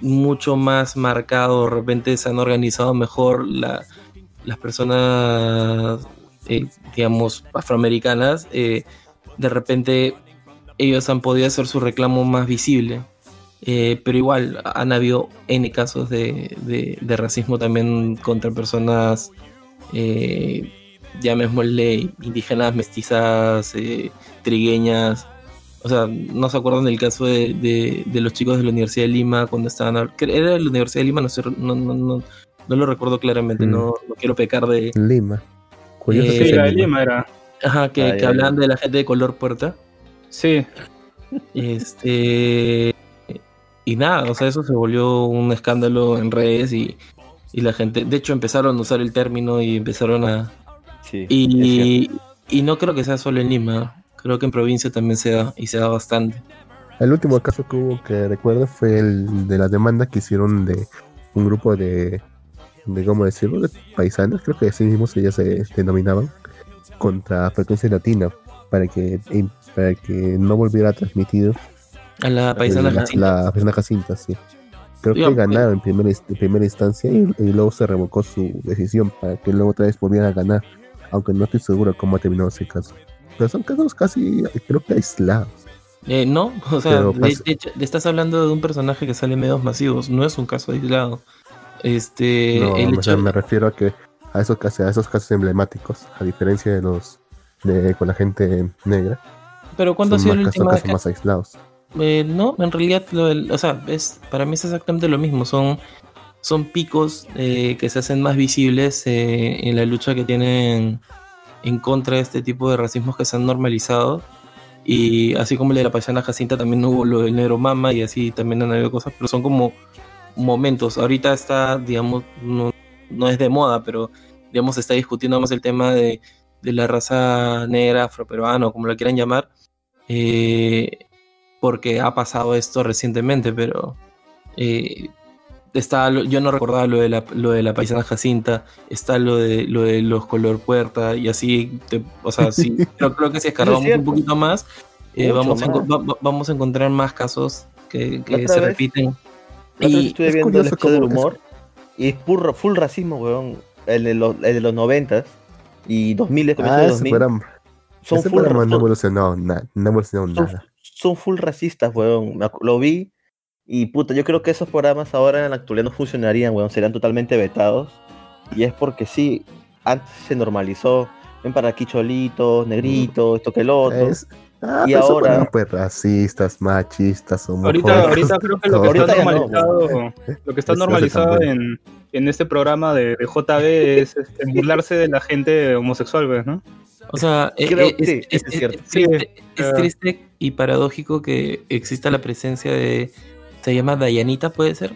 mucho más marcado, de repente se han organizado mejor la- las personas, eh, digamos, afroamericanas, eh, de repente ellos han podido hacer su reclamo más visible. Eh, pero igual han habido N casos de, de- de racismo también contra personas eh, llamémosle indígenas, mestizas, trigueñas. O sea, no se acuerdan del caso de, de- los chicos de la Universidad de Lima cuando estaban. a- Era de la Universidad de Lima, no, sé, no, no, no, no lo recuerdo claramente, Mm. no, no quiero pecar de. Lima. Curioso Eh, Sí, la de Lima. Era. Ajá, que, hablaban de la gente de color puerta. Sí, Este. Y nada, o sea, eso se volvió un escándalo en redes y, y la gente. De hecho, empezaron a usar el término y empezaron a, Sí, Y, y no creo que sea solo en Lima, creo que en provincia también se da y se da bastante. El último caso que hubo que recuerdo fue el de la demanda que hicieron de un grupo de, de ¿cómo decirlo? De paisanos, creo que así mismos ellas se denominaban, contra Frecuencia Latina, para que, para que no volviera transmitido A la paisana la, Jacinta. la paisana Jacinta, sí. Creo que ganaron en primera, en primera instancia y, y luego se revocó su decisión para que luego otra vez volvieran a ganar, aunque no estoy seguro cómo ha terminado ese caso. Pero son casos casi, creo que aislados. Eh, no, o sea, de, hecho, estás hablando de un personaje que sale en medios masivos, no es un caso aislado. Este, No, el o sea, hecho, me refiero a que a esos casos, a esos casos emblemáticos, a diferencia de los de con la gente negra, pero ¿cuándo ha sido más la casos, más aislados. Eh, no, en realidad, lo del- o sea, es, para mí es exactamente lo mismo. Son, son picos eh, que se hacen más visibles eh, en la lucha que tienen en contra de este tipo de racismos que se han normalizado. Y así como el de la paisana Jacinta, también hubo lo del negro mama y así también han habido cosas, pero son como momentos. Ahorita está, digamos, no, no es de moda, pero digamos, se está discutiendo más el tema de, de la raza negra, afroperuana o como lo quieran llamar. Eh, porque ha pasado esto recientemente, pero eh, está yo no recordaba lo de la, lo de la paisana Jacinta, está lo de lo de los color puerta y así, te- o sea, sí, *laughs* creo, creo que si escarbamos un poquito más, eh, vamos, a, va- va- vamos a encontrar más casos que, se vez- repiten. Y estuve es viendo el episodio del cómo es- humor y es puro, full racismo, weón. El de los, el de los 90 y 2000, comienzo Ah, de ese 2000. programa, son, full, programa no evolucionó nada, no evolucionó son- nada. son full racistas, weón. Lo vi y puta, yo creo que esos programas ahora en la actualidad no funcionarían, weón. Serían totalmente vetados. Y es porque sí, antes se normalizó. Ven para aquí cholitos, negritos, esto que el otro. Es, ah, Y pero esos ahora- pues racistas, machistas, homofóbicos. ahorita, ahorita creo que lo que está no, normalizado, *laughs* lo que está normalizado en, en este programa de, de JB es este, burlarse de la gente homosexual, ¿ves, no? O sea, eh, Creo eh, sí, es, eso es es- cierto. es Ah. triste y paradójico que exista la presencia de. Se llama Dayanita, puede ser.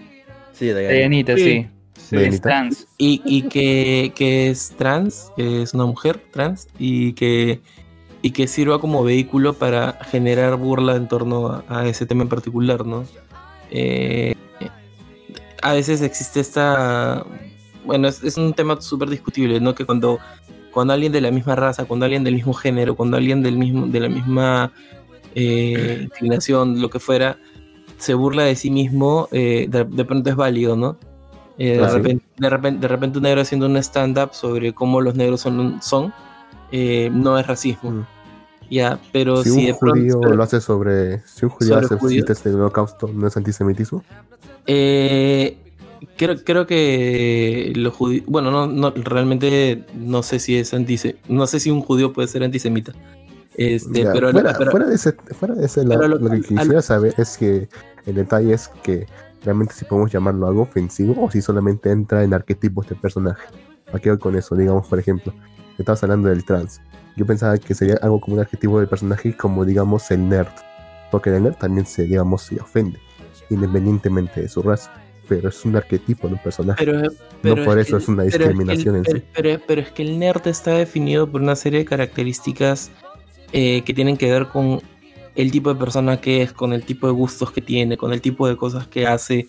Sí, ahí. Dayanita, Sí. sí. Sí. Dayanita. Es trans. Y, y que, que es trans, que es una mujer trans, y que, y que sirva como vehículo para generar burla en torno a, a ese tema en particular, ¿no? Eh, a veces existe esta... Bueno, es, es un tema súper discutible, ¿no? Que cuando, cuando alguien de la misma raza, cuando alguien del mismo género, cuando alguien del mismo, de la misma eh, inclinación, lo que fuera, se burla de sí mismo, eh, de, de pronto es válido, ¿no? Eh, de, repente, de, repente, de repente un negro haciendo un stand-up sobre cómo los negros son, son eh, no es racismo. Ya, pero si si, un de judío lo hace sobre. Si un judío hace del holocausto, ¿no es antisemitismo? Eh, creo, creo que los judíos, bueno, no, no, realmente no sé si es antisemita, no sé si un judío puede ser antisemita. Este, Ya, pero, fuera, pero- fuera de ese, fuera de ese lado, lo- lo, que al- quisiera saber es que el detalle es que realmente si podemos llamarlo algo ofensivo o si solamente entra en arquetipos de personaje. ¿A qué con eso? Digamos, por ejemplo, estabas hablando del trans. Yo pensaba que sería algo como un arquetipo de personaje como, digamos, el nerd. Porque el nerd también se, digamos, se ofende, independientemente de su raza. Pero es un arquetipo de un personaje. pero- pero no por es eso que- es una pero discriminación en sí. pero- pero es que el nerd está definido por una serie de características eh, que tienen que ver con el tipo de persona que es, con el tipo de gustos que tiene, con el tipo de cosas que hace.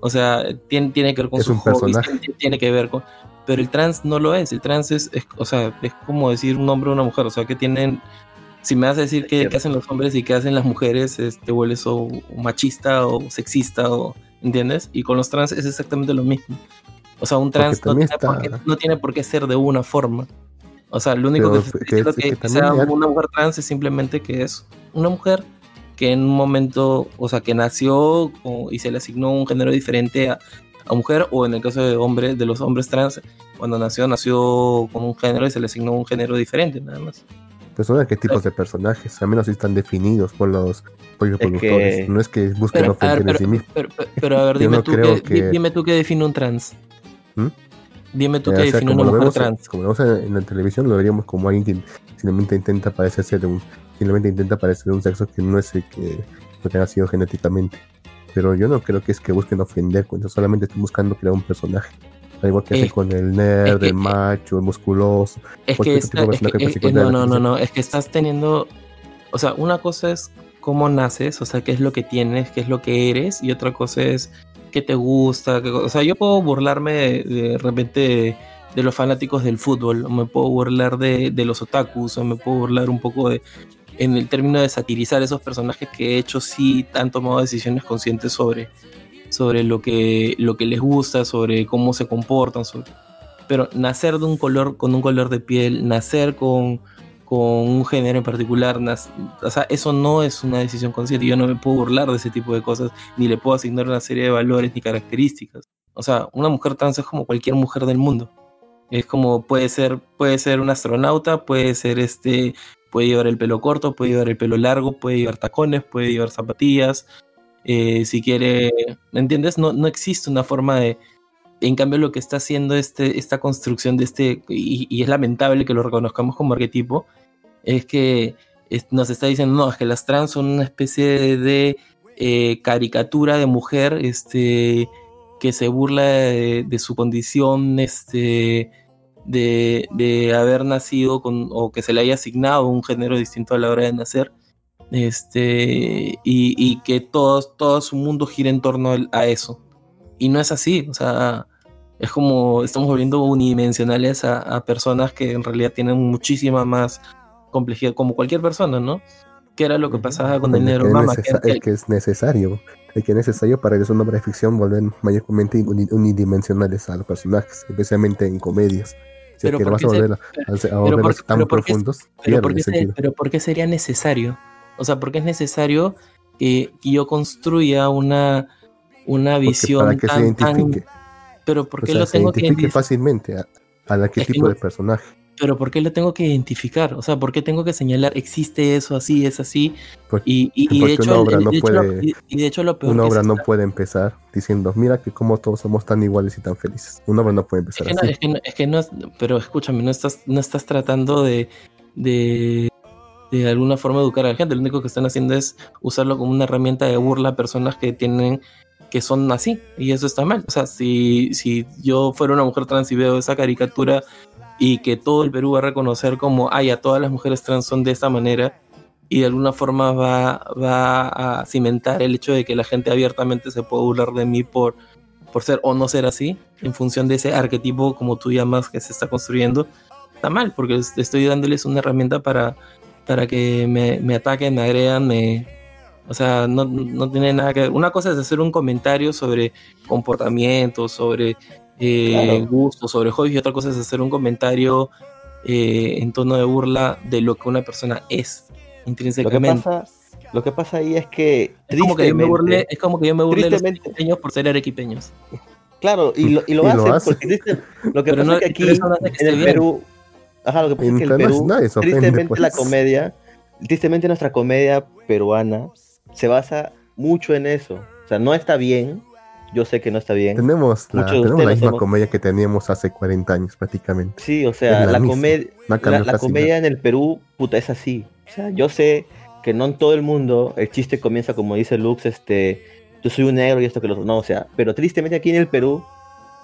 O sea, tiene, tiene que ver con Es sus un hobbies, personaje. tiene, tiene que ver con... Pero el trans no lo es, el trans es, es- o sea, es como decir un hombre o una mujer, o sea, que tienen... Si me vas a decir qué, hacen los hombres y qué hacen las mujeres, este, te vuelves o, machista o sexista, o, ¿entiendes? Y con los trans es exactamente lo mismo. O sea, un trans no tiene, por está- qué, no tiene por qué ser de una forma. O sea, lo único Pero que, que- diciendo que sea una mujer trans es simplemente que es una mujer que en un momento, o sea, que nació o- y se le asignó un género diferente a, a mujer, o en el caso de hombres, de los hombres trans, cuando nació, nació con un género y se le asignó un género diferente, nada más. Pero son arquetipos de personajes, al menos si están definidos por los propios Es productores. que- No es que busquen ofender a sí mismos. pero- pero- pero, a ver, *laughs* dime, no tú qué, que- dime tú qué define un trans. ¿Mm? Dime tú Eh, qué define una mujer vemos, trans. como lo vemos en, en la televisión, lo veríamos como alguien que simplemente intenta parecerse de un, simplemente intenta parecer de un sexo que no es el que, lo que ha sido genéticamente. Pero yo no creo que es que busquen ofender, cuando solamente están buscando crear un personaje. Al igual que Es- hacen con el nerd, es que- el macho, el musculoso. Es que, es no, no, no, no, es que estás teniendo, o sea, una cosa es cómo naces, o sea, qué es lo que tienes, qué es lo que eres, y otra cosa es qué te gusta, qué o sea, yo puedo burlarme de, de repente de, de los fanáticos del fútbol, o me puedo burlar de, de los otakus, o me puedo burlar un poco de, en el término de satirizar esos personajes que de hecho sí han tomado decisiones conscientes sobre, sobre lo que, lo que les gusta, sobre cómo se comportan, pero nacer de un color con un color de piel, nacer con, con un género en particular, o sea, eso no es una decisión consciente. Yo no me puedo burlar de ese tipo de cosas, ni le puedo asignar una serie de valores ni características. O sea, una mujer trans es como cualquier mujer del mundo. Es como puede ser, puede ser un astronauta, puede ser este, puede llevar el pelo corto, puede llevar el pelo largo, puede llevar tacones, puede llevar zapatillas. eh, si quiere, ¿me entiendes? No, no existe una forma de, en cambio, lo que está haciendo este, esta construcción de este, y, es lamentable que lo reconozcamos como arquetipo, es que es- nos está diciendo, no, es que las trans son una especie de, de, eh, caricatura de mujer este, que se burla de, de su condición este, de, de haber nacido con, o que se le haya asignado un género distinto a la hora de nacer. Este, y, y que todo, todo su mundo gira en torno a eso y no es así, o sea, es como estamos volviendo unidimensionales a, a personas que en realidad tienen muchísima más complejidad, como cualquier persona, ¿no? Que era lo que pasaba con el El negro que, mama, el que es necesario. El que es necesario para que es una obra de ficción volver mayormente uni- unidimensionales a los personajes, especialmente en comedias. Pero ¿por qué a se- a, a- a pero volverlos por qué- tan pero por qué- profundos, pero pierde ¿por, el qué se- sentido. pero ¿por qué sería necesario? O sea, ¿por qué es necesario que, que yo construya una, una visión para que se tan, tan- identifique, pero ¿por o qué sea, lo se tengo que identifique identificar? fácilmente a- al arquetipo no- del personaje. Pero ¿por qué lo tengo que identificar? O sea, ¿por qué tengo que señalar existe eso así, es así? Y, y- y porque de hecho, una obra el- no de puede- y- y de hecho lo peor Una que obra se no está- puede empezar diciendo, mira que como todos somos tan iguales y tan felices. Una obra no puede Es empezar que, no, así. es, que no, es que no es- pero escúchame, no estás, no estás tratando de, de, de alguna forma educar a la gente. Lo único que están haciendo es usarlo como una herramienta de burla a personas que tienen que son así, y eso está mal. O sea, si, si yo fuera una mujer trans y veo esa caricatura y que todo el Perú va a reconocer como, ay, a todas las mujeres trans son de esta manera, y de alguna forma va, va a cimentar el hecho de que la gente abiertamente se puede burlar de mí por, por ser o no ser así, en función de ese arquetipo, como tú llamas, que se está construyendo, está mal, porque es- estoy dándoles una herramienta para, para que me, me ataquen, me agredan, me... O sea, no, no tiene nada que ver. Una cosa es hacer un comentario sobre comportamiento, sobre eh, Claro. gusto, sobre hobbies, y otra cosa es hacer un comentario eh, en tono de burla de lo que una persona es Lo que intrínsecamente. pasa, lo que pasa ahí es que es, como que yo me burlé, tristemente- es como que yo me burlé de los tristemente- arequipeños por ser arequipeños. Claro, y lo, y lo *laughs* Y lo hacen hacen. porque triste- lo que Pero pasa no- es que aquí no hace que en el bien. Perú, ajá, lo que pasa es que el Perú, ofende, tristemente la pues. comedia, tristemente nuestra comedia peruana se basa mucho en eso. O sea, no está bien, yo sé que no está bien. Tenemos la, tenemos la misma hemos- comedia que teníamos hace 40 años prácticamente. Sí, o sea, la comedia, No la, comedia en el Perú, puta, es así. O sea, yo sé que no en todo el mundo el chiste comienza como dice Lux, este, yo soy un negro y esto que lo otro. No, o sea, pero tristemente aquí en el Perú,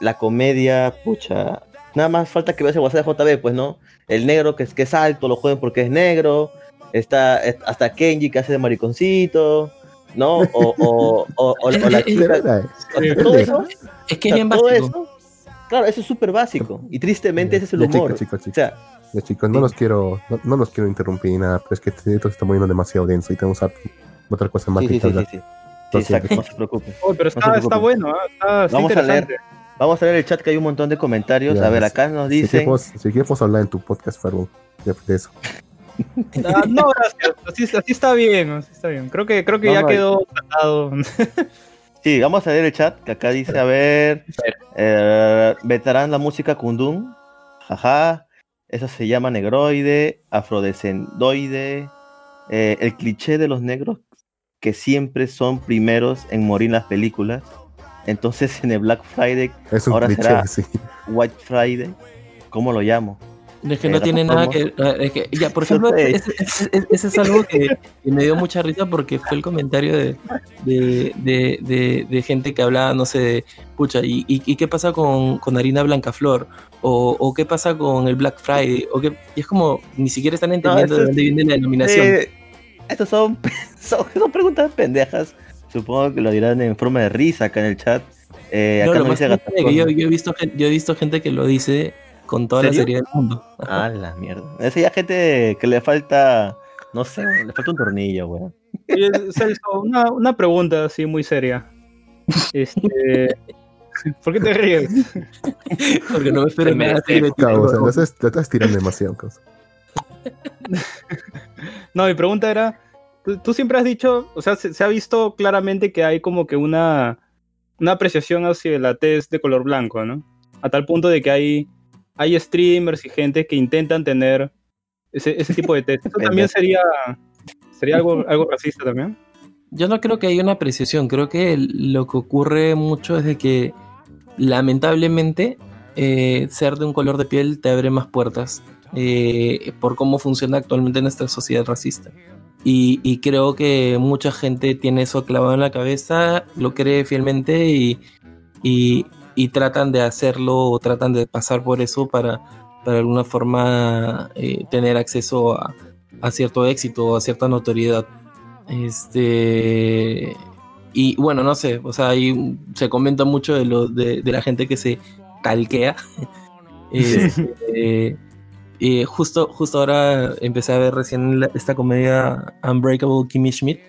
la comedia, pucha, nada más falta que veas el WhatsApp de JB, pues, ¿no? El negro que es, que es alto, lo joden porque es negro. Está es- hasta Kenji que hace de mariconcito, ¿no? O, o, o, o- o la Eh, eh, chica. Todo eso, Es que o sea, es bien todo básico. eso, claro, eso es súper básico. Y tristemente ese es el humor. chicos, chicos, chicos. O sea, Ya, chicos, no Sí. los quiero, no, no los quiero interrumpir ni nada, pero es que esto se está moviendo demasiado denso y tenemos otra cosa más sí, que sí, sí, hablar. sí, sí. Sí, Lo exacto, no se preocupe. Oh, pero está, está preocupen. bueno, ¿ah? está, está Vamos a leer. interesante. Vamos a ver el chat que hay un montón de comentarios. Ya, a ver, sí. acá nos Si dicen. si queremos hablar en tu podcast, Farbo, de, de eso. *laughs* Ah, no, gracias. Así, así está bien, así está bien. Creo que, creo que No, ya no, quedó tratado. *laughs* Sí, vamos a ver el chat que acá dice, a ver, eh, veterán la música Kundun, jaja, eso se llama negroide, afrodescendoide, eh, el cliché de los negros que siempre son primeros en morir en las películas. Entonces en el Black Friday, Es un Ahora cliché, será- sí. White Friday, ¿cómo lo llamo? Es que no tiene nada que. eh, es que- ya, por ejemplo, *laughs* ese, ese- ese- ese es algo que, que me dio mucha risa porque fue el comentario de, de, de- de- de gente que hablaba, no sé, de pucha, ¿y, y, y qué pasa con, con harina Blancaflor? O, o qué pasa con el Black Friday? O qué, y es como, ni siquiera están entendiendo de dónde viene la denominación. Eh, estas son, *laughs* son, son preguntas pendejas. Supongo que lo dirán en forma de risa acá en el chat. Eh, No, acá lo nos más dice que yo, yo he visto, yo he visto gente que lo dice con toda la seriedad del mundo. Ah, la mierda. Esa ya gente que le falta, no sé, le falta un tornillo, weón. Celso, una, una pregunta así muy seria. Este, ¿Por qué te ríes? Porque no me esperes Me nada sea, lo estás, tirando demasiado, causa. *laughs* No, mi pregunta era, tú, tú siempre has dicho, o sea, se, se ha visto claramente que hay como que una, una apreciación hacia la tez de color blanco, ¿no? A tal punto de que hay, hay streamers y gente que intentan tener ese, ese tipo de tez. *laughs* ¿Eso también sería, sería algo, algo racista también? Yo no creo que haya una apreciación, creo que lo que ocurre mucho es de que lamentablemente eh, ser de un color de piel te abre más puertas eh, por cómo funciona actualmente nuestra sociedad racista. Y, y creo que mucha gente tiene eso clavado en la cabeza, lo cree fielmente y, y- y tratan de hacerlo o tratan de pasar por eso para, para de alguna forma eh, tener acceso a, a cierto éxito o a cierta notoriedad. Este. Y bueno, no sé, o sea, ahí se comenta mucho de, lo, de, de la gente que se calquea. *laughs* Este, y justo, justo ahora empecé a ver recién la- esta comedia Unbreakable Kimmy Schmidt.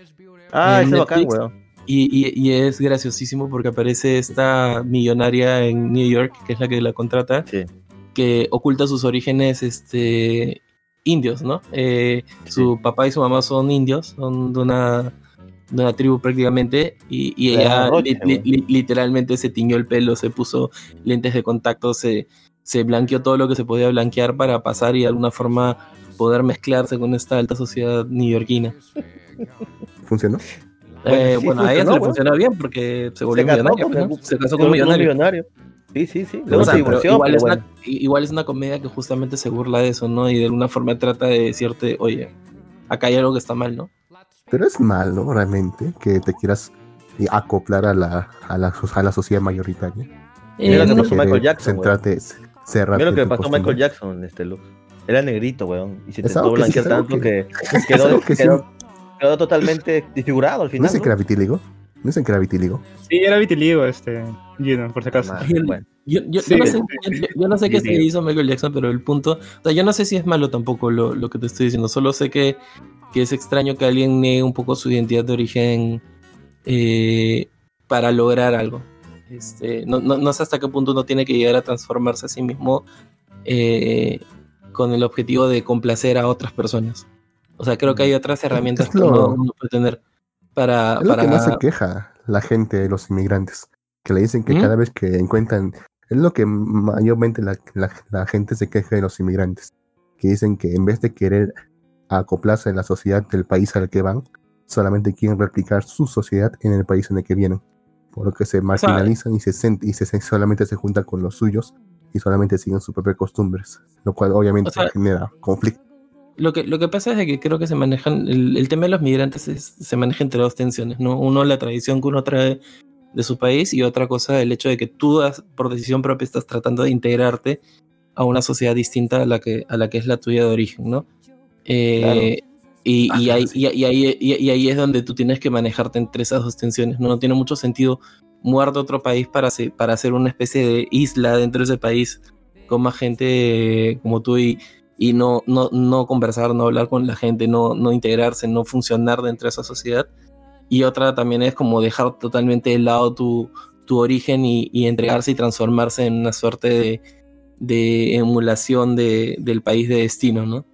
Ah, ese es bacán, weón. Y, y- y es graciosísimo porque aparece esta millonaria en New York, que es la que la contrata, Sí. que oculta sus orígenes este, indios, ¿no? Eh, Su papá y su mamá son indios, son de una, de una tribu prácticamente, y, ella Roche, li- li- li- literalmente se tiñó el pelo, se puso lentes de contacto, se, se blanqueó todo lo que se podía blanquear para pasar y de alguna forma poder mezclarse con esta alta sociedad neoyorquina. ¿Funcionó? Bueno, Eh, sí bueno, a ella se le bueno. funcionó bien porque se volvió Se millonaria. pues, ¿no? Se casó Con con un millonario. millonario. Sí, sí, sí. O Luego sea, se pero divorció, igual, pero es bueno. una, igual es una comedia que justamente se burla de eso, ¿no? Y de alguna forma trata de decirte, oye, acá hay algo que está mal, ¿no? Pero es mal, ¿no? Realmente, que te quieras y acoplar a la, a la, a la sociedad mayoritaria. Eh, Mira lo que pasó Michael Jackson, Centrarte, cerrarte Mira lo que pasó a Michael. Jackson, este Lux. Era negrito, weón. Y se intentó blanquear tanto que, quedó, que sí. quedó- quedó totalmente desfigurado al ¿No final. dicen que era vitíligo? ¿No dicen que era vitíligo? Sí, era vitiligo, este, Gino, por si acaso. Bueno. Yo, yo- Sí, yo no sé, sí, yo- sí. yo- yo no sé qué se hizo Michael Jackson, pero el punto. O sea, yo no sé si es malo tampoco lo, lo que te estoy diciendo. Solo sé que, que es extraño que alguien niegue un poco su identidad de origen eh, para lograr algo. Este, no, no, no sé hasta qué punto uno tiene que llegar a transformarse a sí mismo eh, con el objetivo de complacer a otras personas. O sea, creo que hay otras herramientas que uno, puede tener para. Es lo para que más se queja la gente de los inmigrantes, que le dicen que ¿Mm? cada vez que encuentran, es lo que mayormente la, la- la gente se queja de los inmigrantes, que dicen que en vez de querer acoplarse a la sociedad del país al que van, solamente quieren replicar su sociedad en el país en el que vienen, por lo que se marginalizan y, se, y se, solamente se juntan con los suyos y solamente siguen sus propias costumbres, lo cual obviamente O sea, genera conflicto. Lo que, lo que pasa es de que creo que se manejan, el, el tema de los migrantes es- se maneja entre dos tensiones, ¿no? Uno, la tradición que uno trae de su país y otra cosa, el hecho de que tú por decisión propia estás tratando de integrarte a una sociedad distinta a la que, a la que es la tuya de origen, ¿no? Eh, y, y, Ajá, ahí, sí. y, y ahí, y- y ahí es donde tú tienes que manejarte entre esas dos tensiones, ¿no? No tiene mucho sentido mudarte a otro país para, hacer- para hacer una especie de isla dentro de ese país con más gente como tú y, y no, no, no conversar, no hablar con la gente, no, no integrarse, no funcionar dentro de esa sociedad. Y otra también es como dejar totalmente de lado tu, tu origen y, y entregarse y transformarse en una suerte de, de emulación de, del país de destino, ¿no?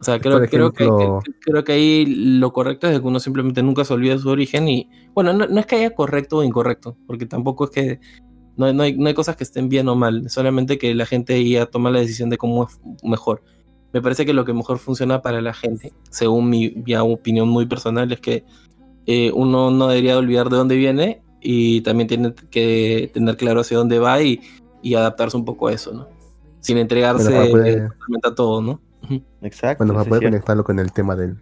O sea, creo, Por creo, que, ejemplo- creo que ahí lo correcto es que uno simplemente nunca se olvide de su origen y, bueno, no, no es que haya correcto o incorrecto, porque tampoco es que no, no hay, no hay cosas que estén bien o mal, solamente que la gente ya toma la decisión de cómo es mejor. Me parece que lo que mejor funciona para la gente, según mi, mi opinión muy personal, es que eh, uno no debería olvidar de dónde viene y también tiene que tener claro hacia dónde va y, y adaptarse un poco a eso, ¿no? Sin entregarse Bueno, a todo, ¿no? Exacto. Bueno, para poder conectarlo con el tema del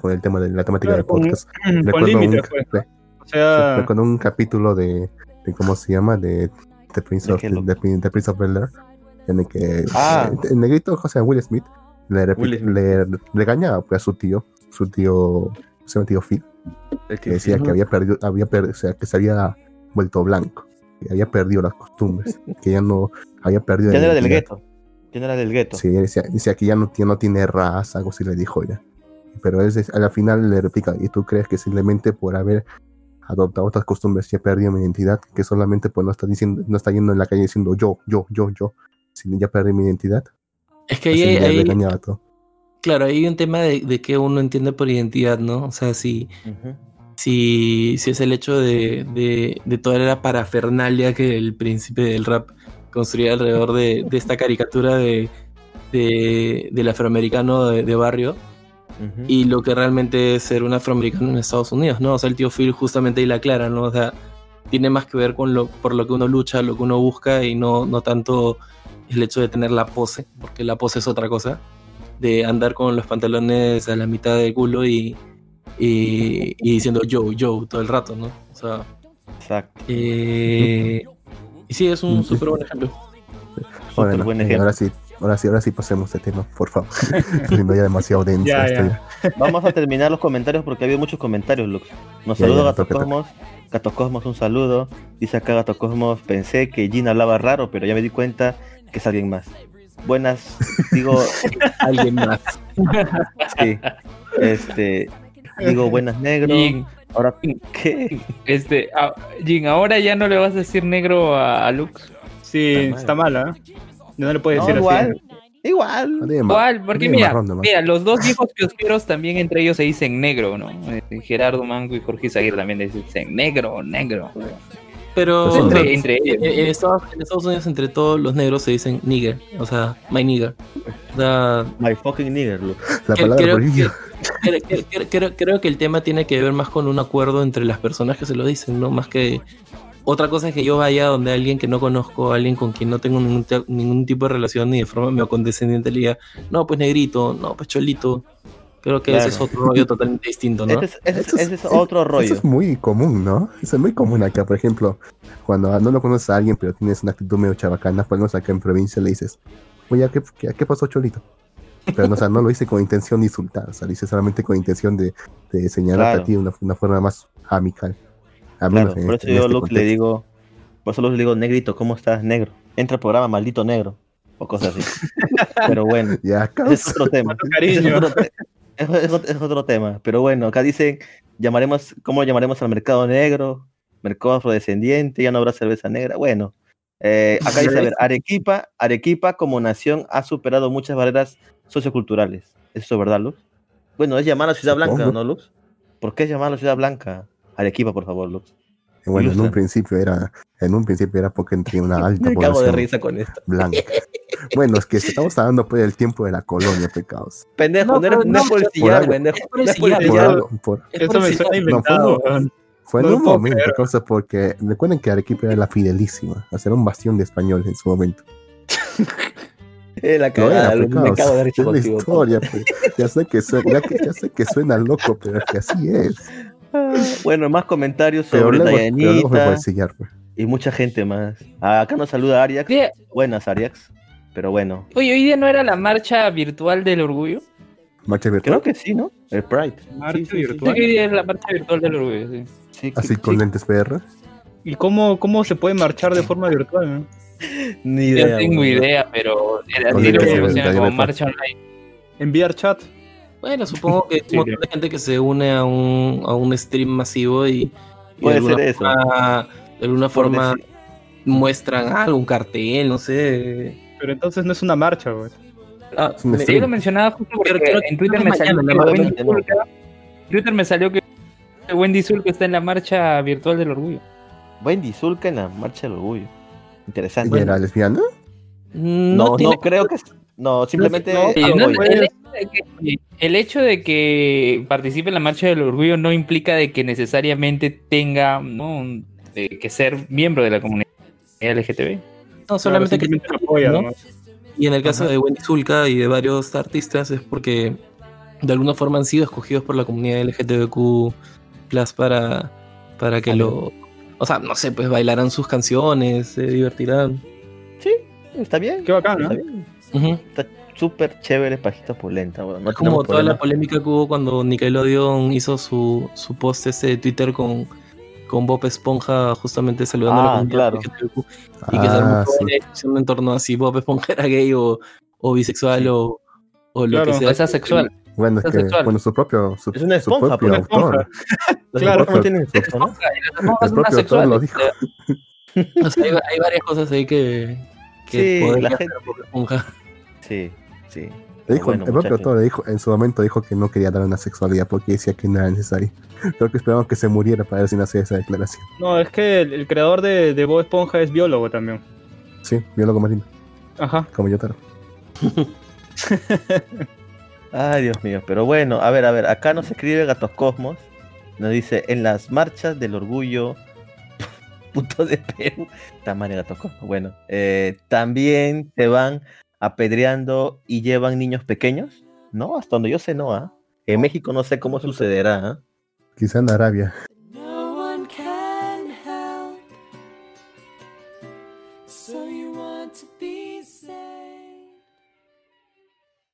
con el tema de la temática Claro, del con- podcast. Con Recuerdo un, pues. O sea, recuerdo un capítulo de, de cómo se llama de The Prince ¿De of, The Prince of Bel-Air, en el que Ah. eh, el negrito, sea, Will Smith, le, Will Smith. le regañaba pues, a su tío, su tío, se llama tío Phil, que decía que había perdido, había per- o sea, que se había vuelto blanco, que había perdido las costumbres, que ya no había perdido ¿Quién la era del gueto? ¿Quién era del gueto? Sí, decía, decía que ya no, tiene- no tiene raza, algo así le dijo ya. Pero él a la final le replica, ¿y tú crees que simplemente por haber adoptado otras costumbres ya he perdido mi identidad? Que solamente pues no está diciendo, no está yendo en la calle diciendo yo, yo, yo, yo, sino ya perdí mi identidad. Es que ahí, ahí- todo. claro, hay un tema de, de que uno entiende por identidad, ¿no? O sea, si, si, si es el hecho de, de, de toda la parafernalia que el príncipe del rap construía alrededor de, de esta caricatura de, de- del afroamericano de, de barrio y lo que realmente es ser un afroamericano en Estados Unidos, ¿no? O sea, el tío Phil justamente ahí la aclara, ¿no? O sea, tiene más que ver con lo por lo que uno lucha, lo que uno busca y no, no tanto el hecho de tener la pose, porque la pose es otra cosa, de andar con los pantalones a la mitad del culo y, y, y diciendo yo, yo todo el rato, ¿no? O sea, Exacto. eh, y sí, es un Sí. súper buen ejemplo. *laughs* Bueno, buen eh, ejemplo. ahora sí, ahora sí, ahora sí pasemos de tema, por favor. Si no ya demasiado denso Ya, ya. Vamos a terminar los comentarios porque ha habido muchos comentarios, Lux. Nos Ya, saluda Gato. Cosmos. Gato Cosmos, un saludo. Dice acá Gato Cosmos, pensé que Gina hablaba raro, pero ya me di cuenta que es alguien más. Buenas, digo, *laughs* Alguien más. sí. Este, digo buenas negro. Jin, Ahora, ¿qué? este, Jin, ahora ya no le vas a decir negro a, a Lux. sí, Está mal. ¿eh? No le puedes No, decir igual, así. igual. ¿Cuál? Porque mira, marrón mira, los dos viejos kiosqueros también entre ellos se dicen negro, ¿no? Eh, Gerardo Mango y Jorge Zaguirre también dicen negro, negro. Pero Pues Entre, entre ellos. en, en Estados, en Estados Unidos entre todos los negros se dicen nigger, o sea, my nigger. O sea, My fucking nigger, Lux. La que- palabra creo, que- creo- creo- creo- creo que el tema tiene que ver más con un acuerdo entre las personas que se lo dicen, ¿no? Más que otra cosa es que yo vaya donde alguien que no conozco, alguien con quien no tengo ningún, ningún tipo de relación ni de forma medio condescendiente le diga, no, pues negrito, no, pues cholito. Creo que Claro. ese es otro rollo totalmente distinto, ¿no? Ese es, ese ese es otro rollo. Eso es muy común, ¿no? Eso es muy común acá, por ejemplo, cuando no lo conoces a alguien, pero tienes una actitud medio chabacana, menos acá en provincia le dices, oye, ¿qué, qué, qué pasó, Cholito? Pero no, o sea, no lo hice con intención de insultar, o sea, lo hice solamente con intención de, de señalarte Claro. a ti de una, una forma más amical. A Claro, menos en por este- eso en yo este Lux le digo, por eso le digo, negrito, ¿cómo estás, negro? Entra al programa, maldito negro, o cosas así. *laughs* Pero bueno, Ya, ese es otro tema. Cuánto Ese es cariño. otro, te- es- es otro- es otro tema. Pero bueno, acá dicen, llamaremos, ¿cómo llamaremos al mercado negro? Mercado afrodescendiente, ya no habrá cerveza negra. Bueno, eh, *laughs* acá dice, a ver, Arequipa, Arequipa como nación ha superado muchas barreras socioculturales. ¿Eso es verdad, Lux? Bueno, es llamar a Ciudad Blanca, Supongo. ¿no, Lux? ¿Por qué es llamar a Ciudad Blanca? Arequipa, por favor, Lux. Bueno, en un principio era, en un principio era porque tenía una *laughs* alta Me cago de población risa con esto. blanca. *laughs* Bueno, es que estamos hablando pues del tiempo de la colonia, pecados. Pendejo, No, no, eres, no es no, por el sillar, pendejo. No el es por el sillar, Por sillar. algo, por- Es Eso por me suena inventado. fue- weón. Fue en No un momento, creer. cosa porque recuerden que Arequipa era la fidelísima, o sea, era un bastión de español en su momento. Eh, la cagada, era, me pecados. cago de risa Es la historia, pues. ya, sé que suena, ya, que- ya sé que suena loco, pero es que así es. Ah, Bueno, más comentarios sobre Dayanita pues. y mucha gente más. Ah, acá nos saluda Ariax. Buenas, Ariax. Pero bueno, oye, hoy día no era la marcha virtual del orgullo. Marcha virtual, creo que sí, ¿no? El Pride. Marcha Sí, sí, virtual. Creo que hoy día es la marcha virtual del orgullo, sí. Sí, así sí, con sí. lentes PR. ¿Y cómo, cómo se puede marchar de forma virtual? no? *laughs* Ni Yo idea. no tengo weón. idea, pero era así se funciona como marcha online. Enviar chat. Bueno, supongo que hay Sí, un montón de gente que se une a un, a un stream masivo y, y Puede de alguna ser eso. forma, de alguna forma decir- muestran algo, un cartel, no sé. Pero entonces no es una marcha, güey. Ah, me- lo mencionaba justo porque Creo- creo- en Twitter me salió que ¿no? Wendy No. Zulka, Twitter me salió que Wendy Zulka está en la marcha virtual del orgullo. Wendy Zulka en la Marcha del Orgullo. Interesante. ¿Ella era lesbiana? No, no, tiene- creo que. No, simplemente. no, no, el, hecho de que, el hecho de que participe en la marcha del orgullo no implica de que necesariamente tenga ¿no? que ser miembro de la comunidad LGTB. No, solamente que. Y en el caso Ajá. de Wendy Zulka y de varios artistas es porque de alguna forma han sido escogidos por la comunidad LGTBQ plus para, para que lo... O sea, no sé, pues bailarán sus canciones, se divertirán. Está bien. Qué bacán, Está ¿no? bien. Ujú. Está súper chévere, pajita pulenta. Bueno, no Es como toda la polémica que hubo cuando Nickelodeon hizo su, su post ese de Twitter con, con Bob Esponja justamente saludando a la Ah, claro. LGTBQ y que se armó Ah, toda sí. una discusión en torno a si Bob Esponja era gay o, o bisexual Sí. o, o lo Claro. que sea. O sea, sexual. Bueno, es que, Sexual. bueno, su propio, su, Es una su esponja, propio una esponja. Los *laughs* Claro. no propio autor asexuales. lo dijo. *laughs* O sea, hay, hay varias cosas ahí que, que Sí, podría la hacer gente- Bob Esponja. Sí, sí. Le dijo, Bueno, el propio autor le dijo, en su momento dijo que no quería dar una sexualidad porque decía que no era necesario. Creo que esperamos que se muriera para ver si no hacía esa declaración. No, es que el, el creador de, de Bob Esponja es biólogo también. Sí, biólogo marino, Ajá. como Yotaro. *laughs* Ay, Dios mío. Pero bueno, a ver, a ver. Acá nos escribe Gatos Cosmos. Nos dice: En las marchas del orgullo. *laughs* Puto de Perú. Tamaño Gatos Cosmos. Bueno, eh, también se van apedreando y llevan niños pequeños. No, hasta donde yo sé, no. ¿ah? En México no sé cómo sucederá. ¿ah? Quizá en Arabia.